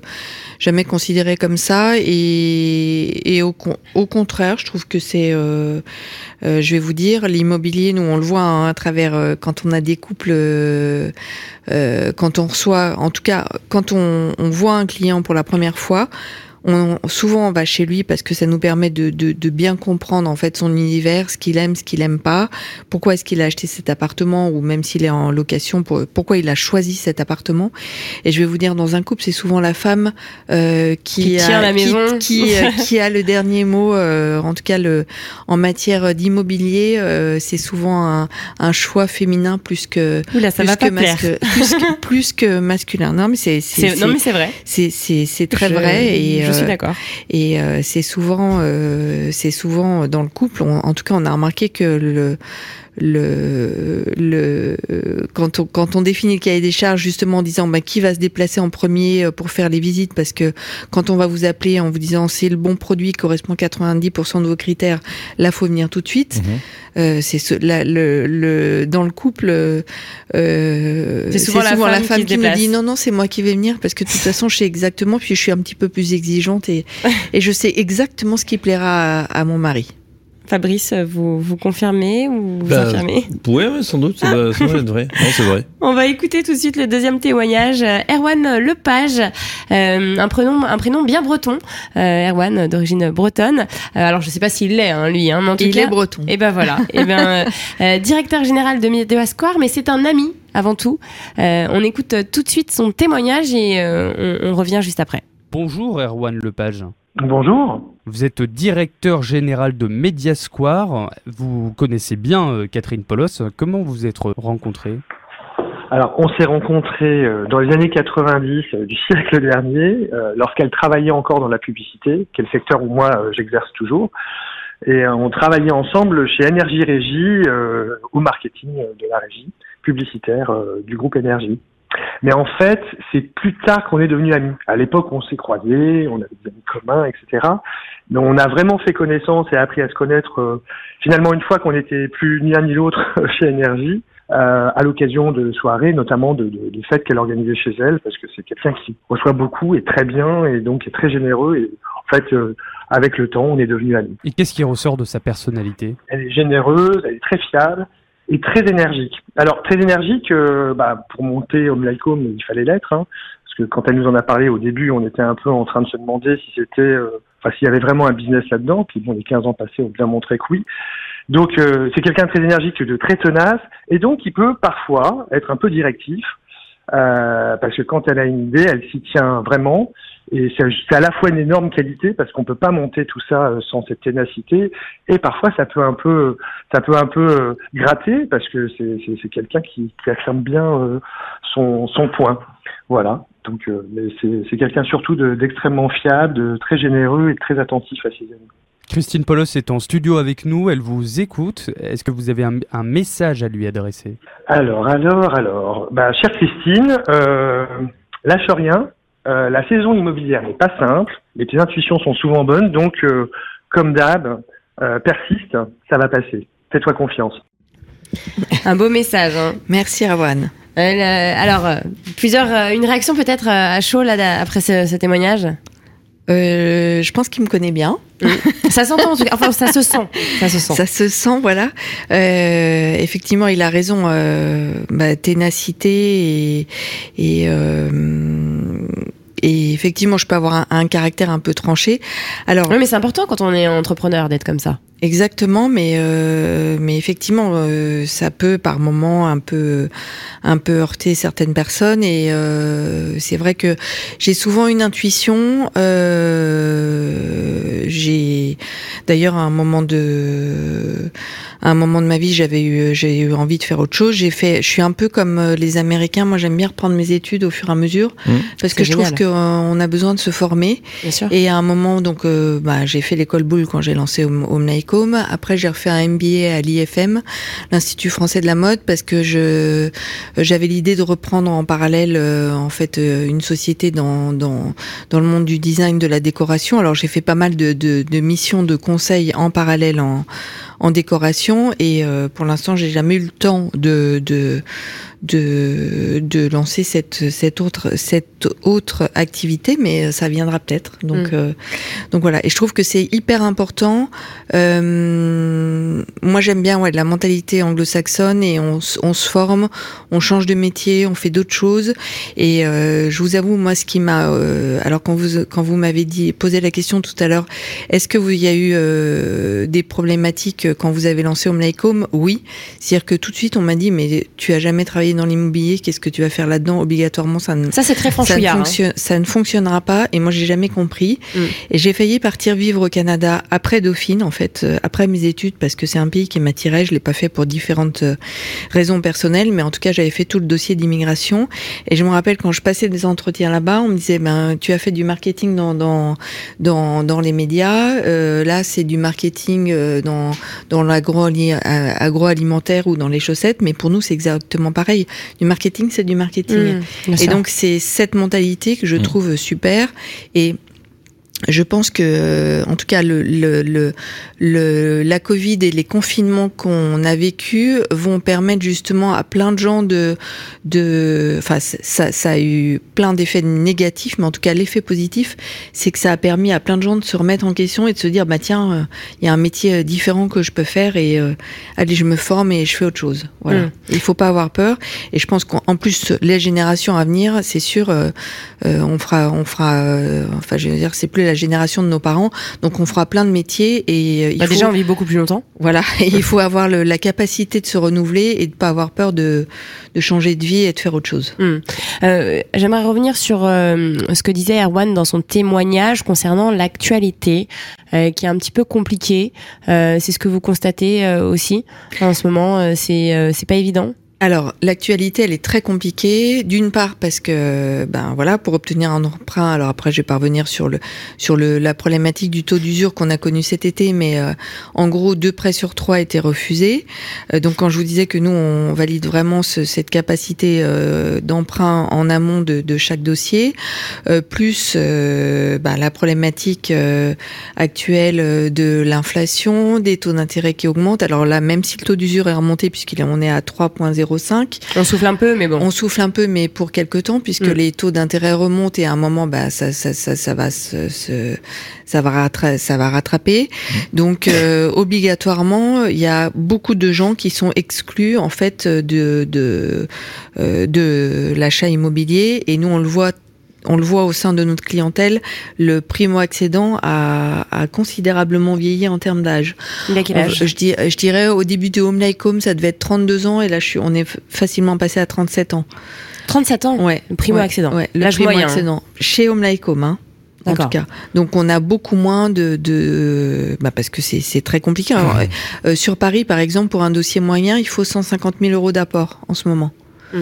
jamais considéré comme ça. Et, et au, con- au contraire, je trouve que c'est, euh, euh, je vais vous dire, l'immobilier, nous on le voit hein, à travers quand on a des couples, quand on reçoit, en tout cas, quand on, on voit un client pour la première fois. On, souvent, on va chez lui parce que ça nous permet de, de, de bien comprendre en fait son univers, ce qu'il aime, ce qu'il aime pas, pourquoi est-ce qu'il a acheté cet appartement ou même s'il est en location, pour, pourquoi il a choisi cet appartement. Et je vais vous dire, dans un couple, c'est souvent la femme euh, qui, Qui a, tient la qui- maison. qui, euh, qui a le dernier mot. euh, en tout cas, le, en matière d'immobilier, euh, c'est souvent un, un choix féminin plus que Oula, ça plus va que, pas plaire. masque- plus, que, plus que masculin. Non, mais c'est c'est C'est- Non, mais c'est vrai. c'est très Je- vrai et je suis d'accord. et euh, c'est souvent, euh, c'est souvent dans le couple. on- en tout cas, on a remarqué que le le, le quand on quand on définit le cahier des charges justement en disant bah, qui va se déplacer en premier euh, pour faire les visites? Parce que quand on va vous appeler en vous disant c'est le bon produit correspond à 90% de vos critères là faut venir tout de suite. Euh, c'est ce, le, le dans le couple euh, C'est souvent la femme qui nous déplace. dit non non c'est moi qui vais venir parce que de toute façon je sais exactement puis je suis un petit peu plus exigeante et et je sais exactement ce qui plaira à, à mon mari Fabrice, vous, vous confirmez ou vous Bah, infirmez ouais, sans doute, ça doit, ça doit être vrai. Non, c'est vrai. On va écouter tout de suite le deuxième témoignage. Erwan Lepage, euh, un, prénom, un prénom bien breton. Euh, Erwan, d'origine bretonne. Euh, alors, je sais pas s'il l'est, hein, lui, hein, mais en tout il cas. est breton Et ben voilà. Et ben, euh, euh, directeur général de Météo Square, mais c'est un ami avant tout. Euh, on écoute tout de suite son témoignage et euh, on, on revient juste après. Bonjour Erwan Lepage. Bonjour. Vous êtes directeur général de Mediasquare. Vous connaissez bien euh, Catherine Polos. Comment vous êtes rencontrés alors, on s'est rencontrés euh, dans les années 90 euh, du siècle dernier, lorsqu'elle travaillait encore dans la publicité, quel secteur où moi j'exerce toujours. Et on travaillait ensemble chez Énergie Régie au marketing de la régie publicitaire du groupe Énergie. Mais en fait, c'est plus tard qu'on est devenus amis. À l'époque, on s'est croisés, on avait des amis communs, etc. Mais on a vraiment fait connaissance et appris à se connaître euh, finalement une fois qu'on n'était plus ni l'un ni l'autre chez Énergie, euh, à l'occasion de soirées, notamment de, de, de fêtes qu'elle organisait chez elle, parce que c'est quelqu'un qui reçoit beaucoup et très bien et donc est très généreux. Et en fait, euh, avec le temps, on est devenus amis. Et qu'est-ce qui ressort de sa personnalité? Elle est généreuse, elle est très fiable et très énergique. Alors très énergique, euh, bah, pour monter Home, il fallait l'être, hein, parce que quand elle nous en a parlé au début, on était un peu en train de se demander si c'était, euh, enfin s'il y avait vraiment un business là-dedans. Puis bon, les 15 ans passés ont bien montré que oui. Donc euh, c'est quelqu'un de très énergique, de très tenace, et donc il peut parfois être un peu directif, parce que quand elle a une idée, elle s'y tient vraiment. Et c'est à la fois une énorme qualité parce qu'on peut pas monter tout ça euh, sans cette ténacité. Et parfois, ça peut un peu, ça peut un peu euh, gratter parce que c'est quelqu'un qui, qui, affirme bien euh, son, son point. Voilà. Donc, c'est quelqu'un surtout d'extrêmement fiable, de très généreux et très attentif à ses amis. Christine Polos est en studio avec nous, elle vous écoute. Est-ce que vous avez un, un, message à lui adresser? Alors, alors, alors, bah, chère Christine, euh, lâche rien, euh, la saison immobilière n'est pas simple, mais tes intuitions sont souvent bonnes, donc euh, comme d'hab, euh, persiste, ça va passer. Fais-toi confiance. Un beau message. Hein. Merci Rawan. alors, plusieurs, une réaction peut-être à chaud là, après ce, témoignage? Je pense qu'il me connaît bien. ça s'entend en tout cas. Enfin, ça se sent. Ça se sent. Ça se sent, voilà. effectivement, il a raison. Bah, ténacité et, et et effectivement, je peux avoir un, caractère un peu tranché. Alors, oui, mais c'est important quand on est entrepreneur d'être comme ça. Exactement, mais euh, mais effectivement, euh, ça peut par moments un peu un peu heurter certaines personnes et euh, c'est vrai que j'ai souvent une intuition. j'ai d'ailleurs à un moment de à un moment de ma vie, j'avais eu j'ai eu envie de faire autre chose. J'ai fait, je suis un peu comme les Américains. Moi, j'aime bien reprendre mes études au fur et à mesure mmh. parce que je trouve qu'on a besoin de se former. Bien sûr. Et à un moment, donc, bah, j'ai fait l'école Boulle quand j'ai lancé Home, Home après, j'ai refait un MBA à l'IFM, l'Institut français de la mode, parce que je j'avais l'idée de reprendre en parallèle euh, en fait euh, une société dans, dans dans le monde du design, de la décoration. Alors j'ai fait pas mal de, de, de missions de conseil en parallèle en en décoration et euh, pour l'instant j'ai jamais eu le temps de, de de, de lancer cette, cette, autre, cette autre activité, mais ça viendra peut-être. Donc, mm. euh, donc voilà. Et je trouve que c'est hyper important. Euh, moi, j'aime bien ouais, la mentalité anglo-saxonne et on, on, se forme, on change de métier, on fait d'autres choses. Et euh, je vous avoue, moi, ce qui m'a. Euh, alors, quand vous, quand vous m'avez dit, posé la question tout à l'heure, est-ce que vous y a eu euh, des problématiques quand vous avez lancé Home Like Home? Oui. C'est-à-dire que tout de suite, on m'a dit, mais tu as jamais travaillé dans l'immobilier, qu'est-ce que tu vas faire là-dedans Obligatoirement, ça ne, ça, c'est très ça, ne hein. ça ne fonctionnera pas. Et moi, j'ai jamais compris. Mm. Et j'ai failli partir vivre au Canada après Dauphine, en fait, euh, après mes études, parce que c'est un pays qui m'attirait. Je l'ai pas fait pour différentes euh, raisons personnelles, mais en tout cas, j'avais fait tout le dossier d'immigration. Et je me rappelle quand je passais des entretiens là-bas, on me disait, ben, tu as fait du marketing dans dans dans, dans les médias. Euh, là, c'est du marketing dans dans l'agroalimentaire ou dans les chaussettes. Mais pour nous, c'est exactement pareil du marketing, c'est du marketing. Mmh, et donc c'est cette mentalité que je mmh. trouve super. Et je pense que, en tout cas, le, le, le, la Covid et les confinements qu'on a vécu vont permettre justement à plein de gens de, de, enfin, ça, ça a eu plein d'effets négatifs, mais en tout cas, l'effet positif, c'est que ça a permis à plein de gens de se remettre en question et de se dire, bah tiens, euh, il y a un métier euh, différent que je peux faire et euh, allez, je me forme et je fais autre chose. Voilà. Mm. Il faut pas avoir peur. Et je pense qu'en plus, les générations à venir, c'est sûr, on fera, on fera, enfin, je veux dire, c'est plus la génération de nos parents. Donc on fera plein de métiers et euh, il Bah, faut, Déjà, on vit beaucoup plus longtemps. voilà, et il faut avoir le- la capacité de se renouveler et de pas avoir peur de, de changer de vie et de faire autre chose. Hmm. Euh, J'aimerais revenir sur euh, ce que disait Erwan dans son témoignage concernant l'actualité, euh, qui est un petit peu compliquée. C'est ce que vous constatez aussi en ce moment. c'est c'est pas évident. Alors, l'actualité, elle est très compliquée. D'une part, parce que, ben voilà, pour obtenir un emprunt, alors après, je vais pas revenir sur le, sur le, la problématique du taux d'usure qu'on a connu cet été, mais euh, en gros, deux prêts sur trois étaient refusés. Euh, donc, quand je vous disais que nous, on valide vraiment ce- cette capacité euh, d'emprunt en amont de, chaque dossier, plus ben, la problématique actuelle de l'inflation, des taux d'intérêt qui augmentent. Alors là, même si le taux d'usure est remonté, puisqu'il on est à 3,05, On souffle un peu, mais bon. on souffle un peu, mais pour quelque temps, puisque Mm. les taux d'intérêt remontent et à un moment, bah, ça, ça, ça, ça va se, se- ça va rattra- ça va rattraper. Donc, euh, obligatoirement, il y a beaucoup de gens qui sont exclus en fait de de euh, de l'achat immobilier, et nous on le voit. On le voit au sein de notre clientèle, le primo-accédant a, a considérablement vieilli en termes d'âge. Il a quel On- âge je, dis- je dirais au début de Home Like Home, ça devait être 32 ans et là je suis, on est facilement passé à 37 ans. 37 ans. Ouais. Le primo ouais. Ouais, le L'âge primo moyen. accédant. Chez Home Like Home, hein, en tout cas. Donc on a beaucoup moins de, de bah parce que c'est très compliqué. Alors, euh, sur Paris, par exemple, pour un dossier moyen, il faut 150 000 euros d'apport en ce moment. Mm.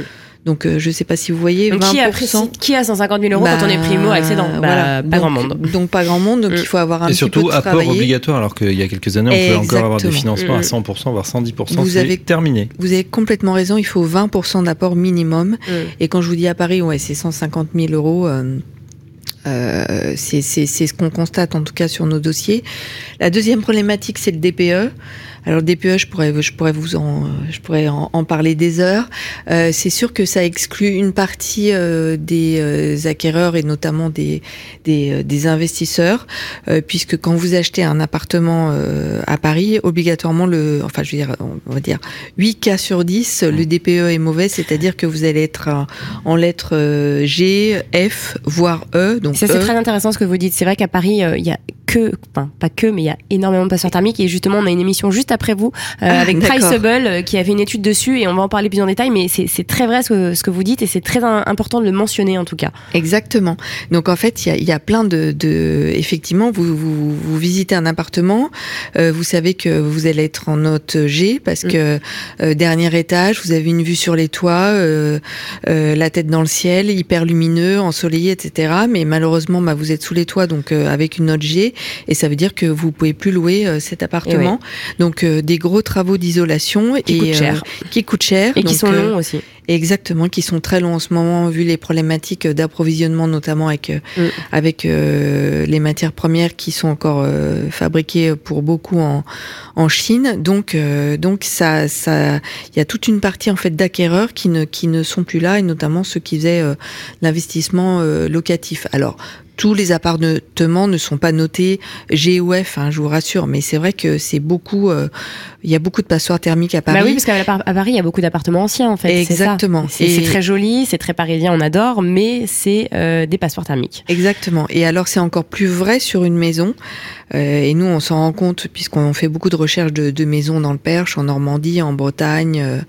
Donc euh, je sais pas si vous voyez, Donc, 20%. qui, a pris- qui a 150 000 euros quand on est primo accédant bah, voilà. Pas Donc- grand monde. Donc pas grand monde. Donc Mm. il faut avoir un Et petit surtout, peu de apport travailler. obligatoire, alors qu'il y a quelques années, on pouvait encore avoir des financements à Mm. 100%, voire 110%. Vous C'est avez- terminé. Vous avez complètement raison. Il faut 20% d'apport minimum. Mm. Et quand je vous dis à Paris, ouais, c'est 150 000 euros. euh, euh, c'est ce qu'on constate en tout cas sur nos dossiers. La deuxième problématique, c'est le DPE. Alors le DPE, je pourrais, je pourrais vous en, je pourrais en, en parler des heures. Euh, c'est sûr que ça exclut une partie euh, des euh, acquéreurs et notamment des des, euh, des investisseurs, euh, puisque quand vous achetez un appartement euh, à Paris, obligatoirement le, enfin je veux dire, on va dire 8 cas sur 10, le DPE est mauvais, c'est-à-dire que vous allez être euh, en lettres G, F, voire E. Donc Ça, c'est E. très intéressant ce que vous dites. C'est vrai qu'à Paris, il y a que, enfin, pas que, mais il y a énormément de passeurs thermiques. Et justement, on a une émission juste après vous euh, Ah, avec. Priceable euh, qui a fait une étude dessus et on va en parler plus en détail. Mais c'est très vrai ce que, ce que vous dites et c'est très un- important de le mentionner en tout cas. Exactement. Donc en fait, il y a, il y a plein de, de effectivement, vous, vous, vous visitez un appartement, euh, vous savez que vous allez être en note G parce Mm. que euh, dernier étage, vous avez une vue sur les toits, la tête dans le ciel, hyper lumineux, ensoleillé, etc. Mais malheureusement, bah, vous êtes sous les toits, donc avec une note G, et ça veut dire que vous pouvez plus louer cet appartement. Donc des gros travaux d'isolation Qui et coûtent euh, cher. qui coûtent cher Et qui sont euh, longs aussi. Exactement, qui sont très longs en ce moment, vu les problématiques d'approvisionnement, notamment avec euh, Mm. avec euh, les matières premières qui sont encore euh, fabriquées pour beaucoup en en Chine. Donc euh, donc ça ça il y a toute une partie en fait d'acquéreurs qui ne qui ne sont plus là et notamment ceux qui faisaient euh, l'investissement euh, locatif. Alors tous les appartements ne sont pas notés G ou F, hein, je vous rassure, mais c'est vrai que c'est beaucoup. euh, Il y a beaucoup de passoires thermiques à Paris. Bah oui, parce qu'à Paris, il y a beaucoup d'appartements anciens en fait. Exactement. C'est très joli, c'est très parisien, on adore, mais c'est euh, des passeports thermiques. Exactement. Et alors c'est encore plus vrai sur une maison. Euh, et nous, on s'en rend compte puisqu'on fait beaucoup de recherches de, de maisons dans le Perche, en Normandie, en Bretagne, euh,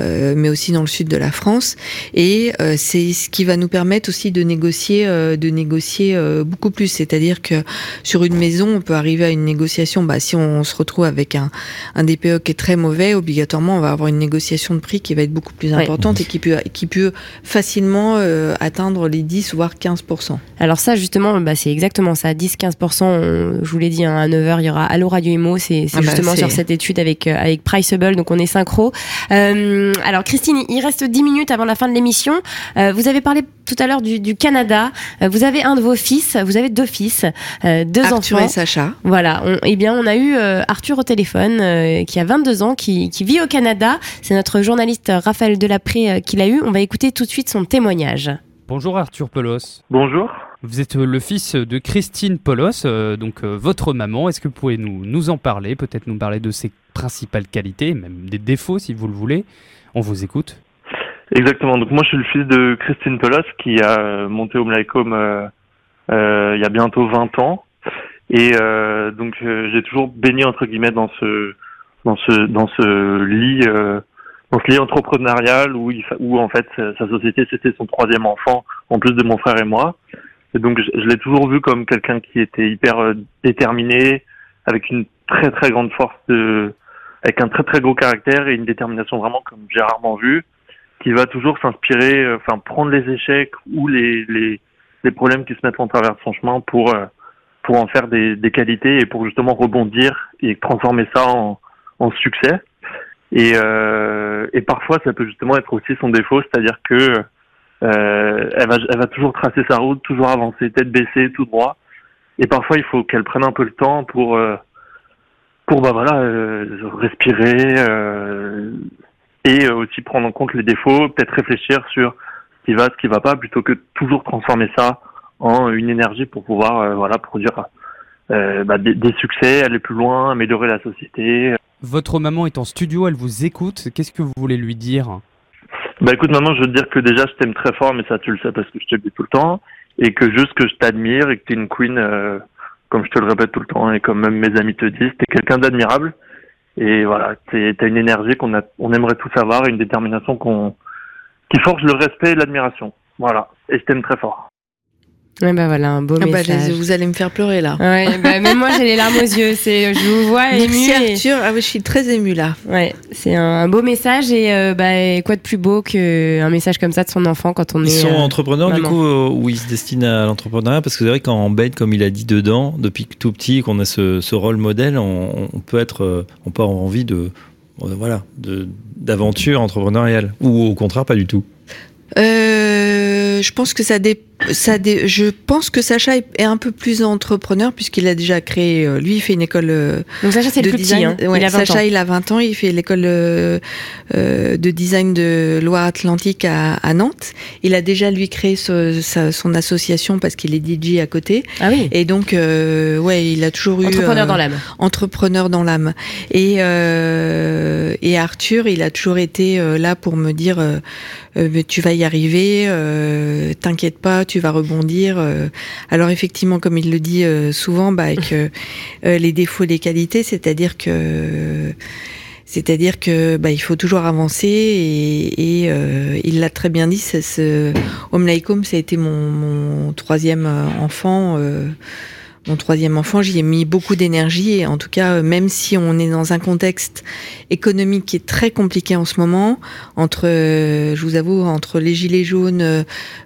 euh, mais aussi dans le sud de la France. Et euh, c'est ce qui va nous permettre aussi de négocier, euh, de négocier euh, beaucoup plus. C'est-à-dire que sur une maison, on peut arriver à une négociation. Bah, si on se retrouve avec un, un DPE qui est très mauvais, obligatoirement, on va avoir une négociation de prix qui va être beaucoup plus importante et qui peut, qui peut facilement euh, atteindre les 10 voire 15 Alors ça, justement, bah, c'est exactement ça, 10-15%. on- Je vous l'ai dit, hein, à 9h, il y aura Allo Radio Imo. C'est Ah bah, justement sur cette étude avec, euh, avec Priceable, donc on est synchro. Euh, alors Christine, il reste 10 minutes avant la fin de l'émission. Euh, vous avez parlé tout à l'heure du, du Canada. Euh, vous avez un de vos fils, vous avez deux fils, euh, deux Arthur enfants. et Sacha. Voilà, on, eh bien, on a eu euh, Arthur au téléphone, euh, qui a 22 ans, qui, qui vit au Canada. C'est notre journaliste Raphaël Delapré euh, qui l'a eu. On va écouter tout de suite son témoignage. Bonjour Arthur Polos. Bonjour. Vous êtes euh, le fils de Christine Polos, euh, donc euh, votre maman. Est-ce que vous pouvez nous, nous en parler, peut-être nous parler de ses principales qualités, même des défauts si vous le voulez On vous écoute. Exactement. Donc moi, je suis le fils de Christine Pelos qui a monté Home euh, il y a bientôt 20 ans. Et donc j'ai toujours baigné entre guillemets dans ce dans ce dans ce lit dans ce lit entrepreneurial où où en fait sa société c'était son troisième enfant en plus de mon frère et moi. Et donc je, je l'ai toujours vu comme quelqu'un qui était hyper déterminé, avec une très très grande force de avec un très très gros caractère et une détermination vraiment comme j'ai rarement vu, qui va toujours s'inspirer, euh, enfin prendre les échecs ou les, les, les problèmes qui se mettent en travers de son chemin pour euh, pour en faire des, des qualités et pour justement rebondir et transformer ça en, en succès. Et, euh, et parfois ça peut justement être aussi son défaut, c'est-à-dire que euh, elle, va, toujours tracer sa route, toujours avancer, tête baissée, tout droit. Et parfois il faut qu'elle prenne un peu le temps pour euh, pour bah voilà euh, respirer et aussi prendre en compte les défauts, peut-être réfléchir sur ce qui va, ce qui va pas, plutôt que toujours transformer ça en une énergie pour pouvoir voilà produire bah, des, succès, aller plus loin, améliorer la société. Votre maman est en studio, elle vous écoute. Qu'est-ce que vous voulez lui dire? Bah écoute maman, je veux te dire que déjà je t'aime très fort, mais ça tu le sais parce que je te le dis tout le temps, et que juste que je t'admire et que tu es une queen comme je te le répète tout le temps et comme même mes amis te disent, t'es quelqu'un d'admirable. Et voilà, t'as une énergie qu'on a, on aimerait tous avoir une détermination qu'on, qui forge le respect et l'admiration. Voilà. Et je t'aime très fort. Ouais, bah voilà, un beau ah bah, message. vous allez me faire pleurer là. Ouais, bah, même moi j'ai les larmes aux yeux. C'est, je vous vois Merci ému. Arthur. Ah oui, je suis très émue là. Ouais, c'est un, beau message et euh, bah, quoi de plus beau qu'un message comme ça de son enfant quand on ils est. Ils sont euh, entrepreneurs maman. du coup euh, où ils se destinent à l'entrepreneuriat? Parce que c'est vrai qu'en bête, comme il a dit dedans, depuis tout petit qu'on a ce, ce, rôle modèle, on, on, peut être, on peut avoir envie de, voilà, de d'aventure entrepreneuriale ou au contraire pas du tout. Euh, je pense que ça dé... ça dé... je pense que Sacha est un peu plus entrepreneur puisqu'il a déjà créé euh, lui il fait une école euh, Donc Sacha c'est de le plus design petit hein. ouais, il a 20 Sacha ans. il a 20 ans il fait l'école euh, de design de Loire-Atlantique à, à, Nantes il a déjà lui créé ce, sa, son association parce qu'il est DJ à côté ah oui. et donc euh, ouais il a toujours eu entrepreneur dans l'âme entrepreneur dans l'âme et euh, et Arthur il a toujours été euh, là pour me dire tu vas y arriver euh, t'inquiète pas, tu vas rebondir. Euh. Alors effectivement, comme il le dit euh, souvent, bah, avec euh, les défauts et les qualités, c'est-à-dire que c'est-à-dire que bah, il faut toujours avancer et, et il l'a très bien dit. Ce, ce Home Like Home, ça a été mon, mon troisième enfant mon troisième enfant, j'y ai mis beaucoup d'énergie et en tout cas, même si on est dans un contexte économique qui est très compliqué en ce moment, entre, euh, je vous avoue, entre les gilets jaunes,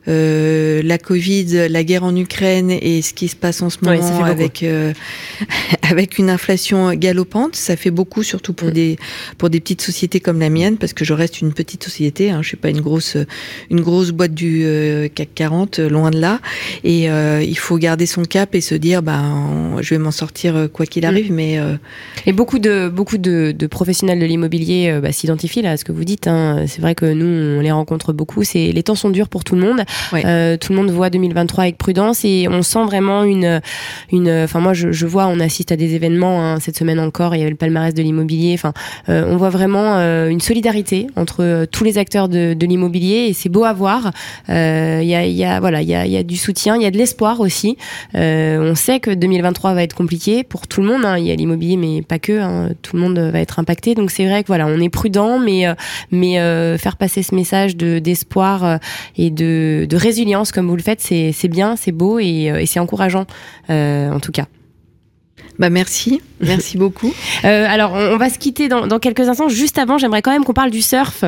euh, la Covid, la guerre en Ukraine et ce qui se passe en ce moment avec euh, avec une inflation galopante, ça fait beaucoup, surtout pour mmh. des pour des petites sociétés comme la mienne, parce que je reste une petite société, hein, je suis pas une grosse une grosse boîte du euh, CAC 40, loin de là, et euh, il faut garder son cap et se dire ben, je vais m'en sortir quoi qu'il arrive. Mmh. Mais euh... et beaucoup de beaucoup de, de professionnels de l'immobilier euh, bah, s'identifient là à ce que vous dites. Hein. C'est vrai que nous on les rencontre beaucoup. C'est les temps sont durs pour tout le monde. Ouais. Euh, tout le monde voit 2023 avec prudence et on sent vraiment une une. Enfin moi je, je vois, on assiste à des événements hein, cette semaine encore. Il y avait le palmarès de l'immobilier. Enfin euh, on voit vraiment une solidarité entre tous les acteurs de, de l'immobilier et c'est beau à voir. Il y a il y a voilà il y a y a du soutien, il y a de l'espoir aussi. on sait que 2023 va être compliqué pour tout le monde. Hein. Il y a l'immobilier, mais pas que. Hein. Tout le monde va être impacté. Donc c'est vrai que voilà, on est prudent, mais mais euh, faire passer ce message de d'espoir euh, et de, de résilience comme vous le faites, c'est c'est bien, c'est beau et, et c'est encourageant euh, en tout cas. Bah merci, merci beaucoup. Euh, alors, on, on, va se quitter dans, dans, quelques instants. Juste avant, j'aimerais quand même qu'on parle du surf,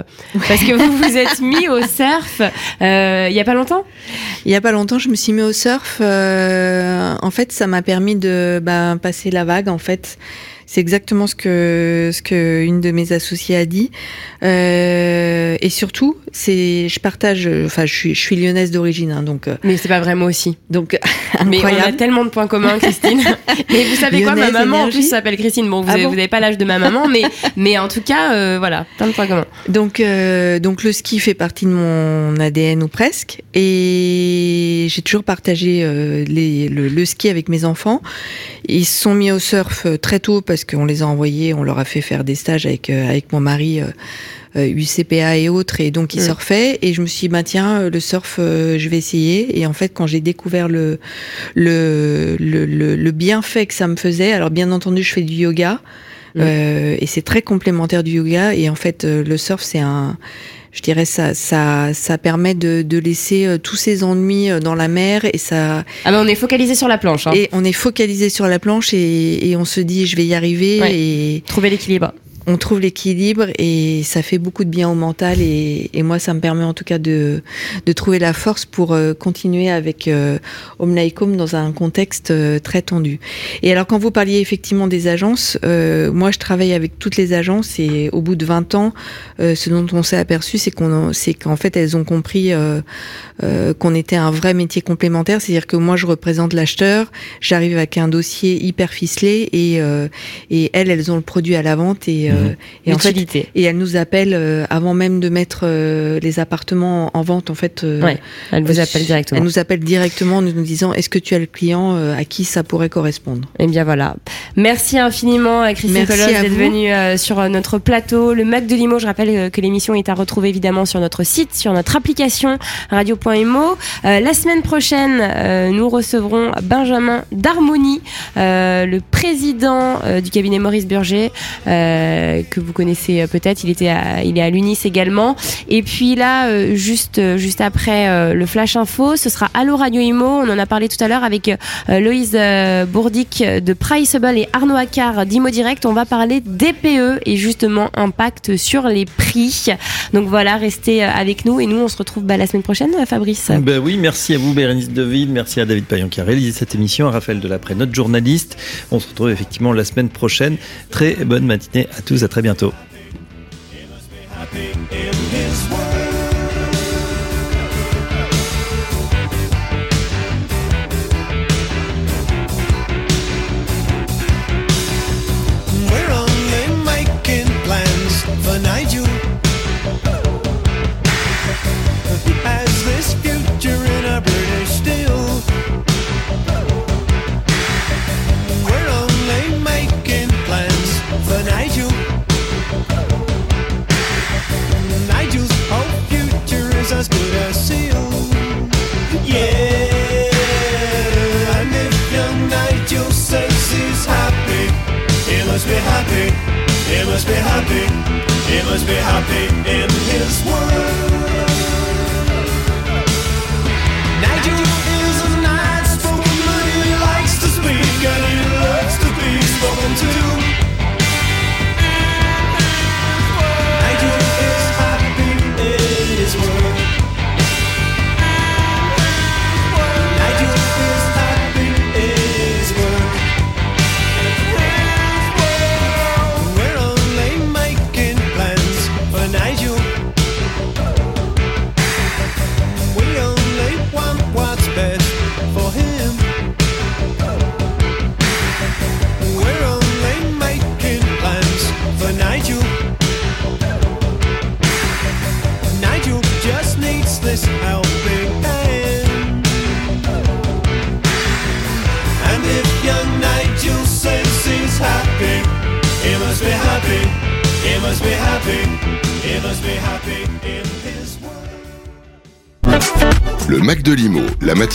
parce que vous vous êtes mis au surf euh, il y a pas longtemps? Il y a pas longtemps, je me suis mis au surf. Euh, en fait, ça m'a permis de bah, passer la vague. En fait, c'est exactement ce que ce que une de mes associées a dit. Euh, et surtout, c'est je partage. Enfin, je suis je suis lyonnaise d'origine, hein, donc. Mais c'est pas vrai moi aussi. Donc Mais on a tellement de points communs, Christine. mais vous savez quoi, ma maman énergie. en plus s'appelle Christine. Bon, vous, Ah avez, bon vous avez pas l'âge de ma maman, mais mais en tout cas, euh, voilà, plein de points communs. Donc euh, donc le ski fait partie de mon ADN ou presque, et j'ai toujours partagé euh, les, le, le ski avec mes enfants. Ils se sont mis au surf très tôt parce qu'on les a envoyés, on leur a fait faire des stages avec, euh, avec mon mari euh, UCPA et autres, et donc il Mm. surfait. Et je me suis dit, bah tiens, le surf, euh, je vais essayer. Et en fait, quand j'ai découvert le, le, le, le, le bienfait que ça me faisait, alors bien entendu, je fais du yoga. Mm. Euh, et c'est très complémentaire du yoga. Et en fait, euh, le surf, c'est un, je dirais ça, ça, ça permet de, de laisser euh, tous ses ennuis euh, dans la mer et ça, Ah, mais on est focalisé sur la planche. Hein. et on est focalisé sur la planche et, et on se dit, je vais y arriver Ouais. et Trouver l'équilibre. On trouve l'équilibre et ça fait beaucoup de bien au mental et, moi ça me permet en tout cas de, de trouver la force pour euh, continuer avec euh, Home dans un contexte euh, très tendu. Et alors quand vous parliez effectivement des agences, euh, moi je travaille avec toutes les agences et au bout de 20 ans, ce dont on s'est aperçu c'est qu'on c'est qu'en fait elles ont compris qu'on était un vrai métier complémentaire, c'est-à-dire que moi je représente l'acheteur, j'arrive avec un dossier hyper ficelé et et elles elles ont le produit à la vente et, euh, et L'utilité. et elles nous appellent euh, avant même de mettre euh, les appartements en vente en fait euh, Ouais, Elle vous appelle directement. elles nous appellent directement en nous disant est-ce que tu as le client euh, à qui ça pourrait correspondre? Eh bien voilà. Merci infiniment à Christine d'être venue euh, sur notre plateau. Le Mac de Limo, je rappelle euh, que l'émission est à retrouver évidemment sur notre site, sur notre application radio.emo. Euh, la semaine prochaine, euh, nous recevrons Benjamin Darmoni, euh, le président euh, du cabinet Maurice Burger, euh, que vous connaissez euh, peut-être. Il était il est à l'UNIS également. Et puis là, euh, juste, euh, juste après euh, le Flash Info, ce sera Allo Radio Imo. On en a parlé tout à l'heure avec euh, Loïse euh, Bourdic de Priceable et Arnaud Accard d'Imo Direct. On va parler DPE et justement impact sur les prix. Donc voilà, restez euh, avec nous et nous on se retrouve bah, la semaine prochaine, euh, Fabrice. Ben oui, merci à vous Bérénice Deville, merci à David Payan qui a réalisé cette émission, à Raphaël Delapré, notre journaliste. On se retrouve effectivement la semaine prochaine. Très bonne matinée à tous, à très bientôt.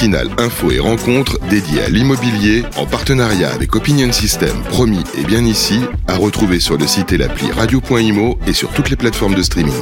Matinale info et rencontre dédiée à l'immobilier en partenariat avec Opinion System, promis et bien ici, à retrouver sur le site et l'appli radio.imo et sur toutes les plateformes de streaming.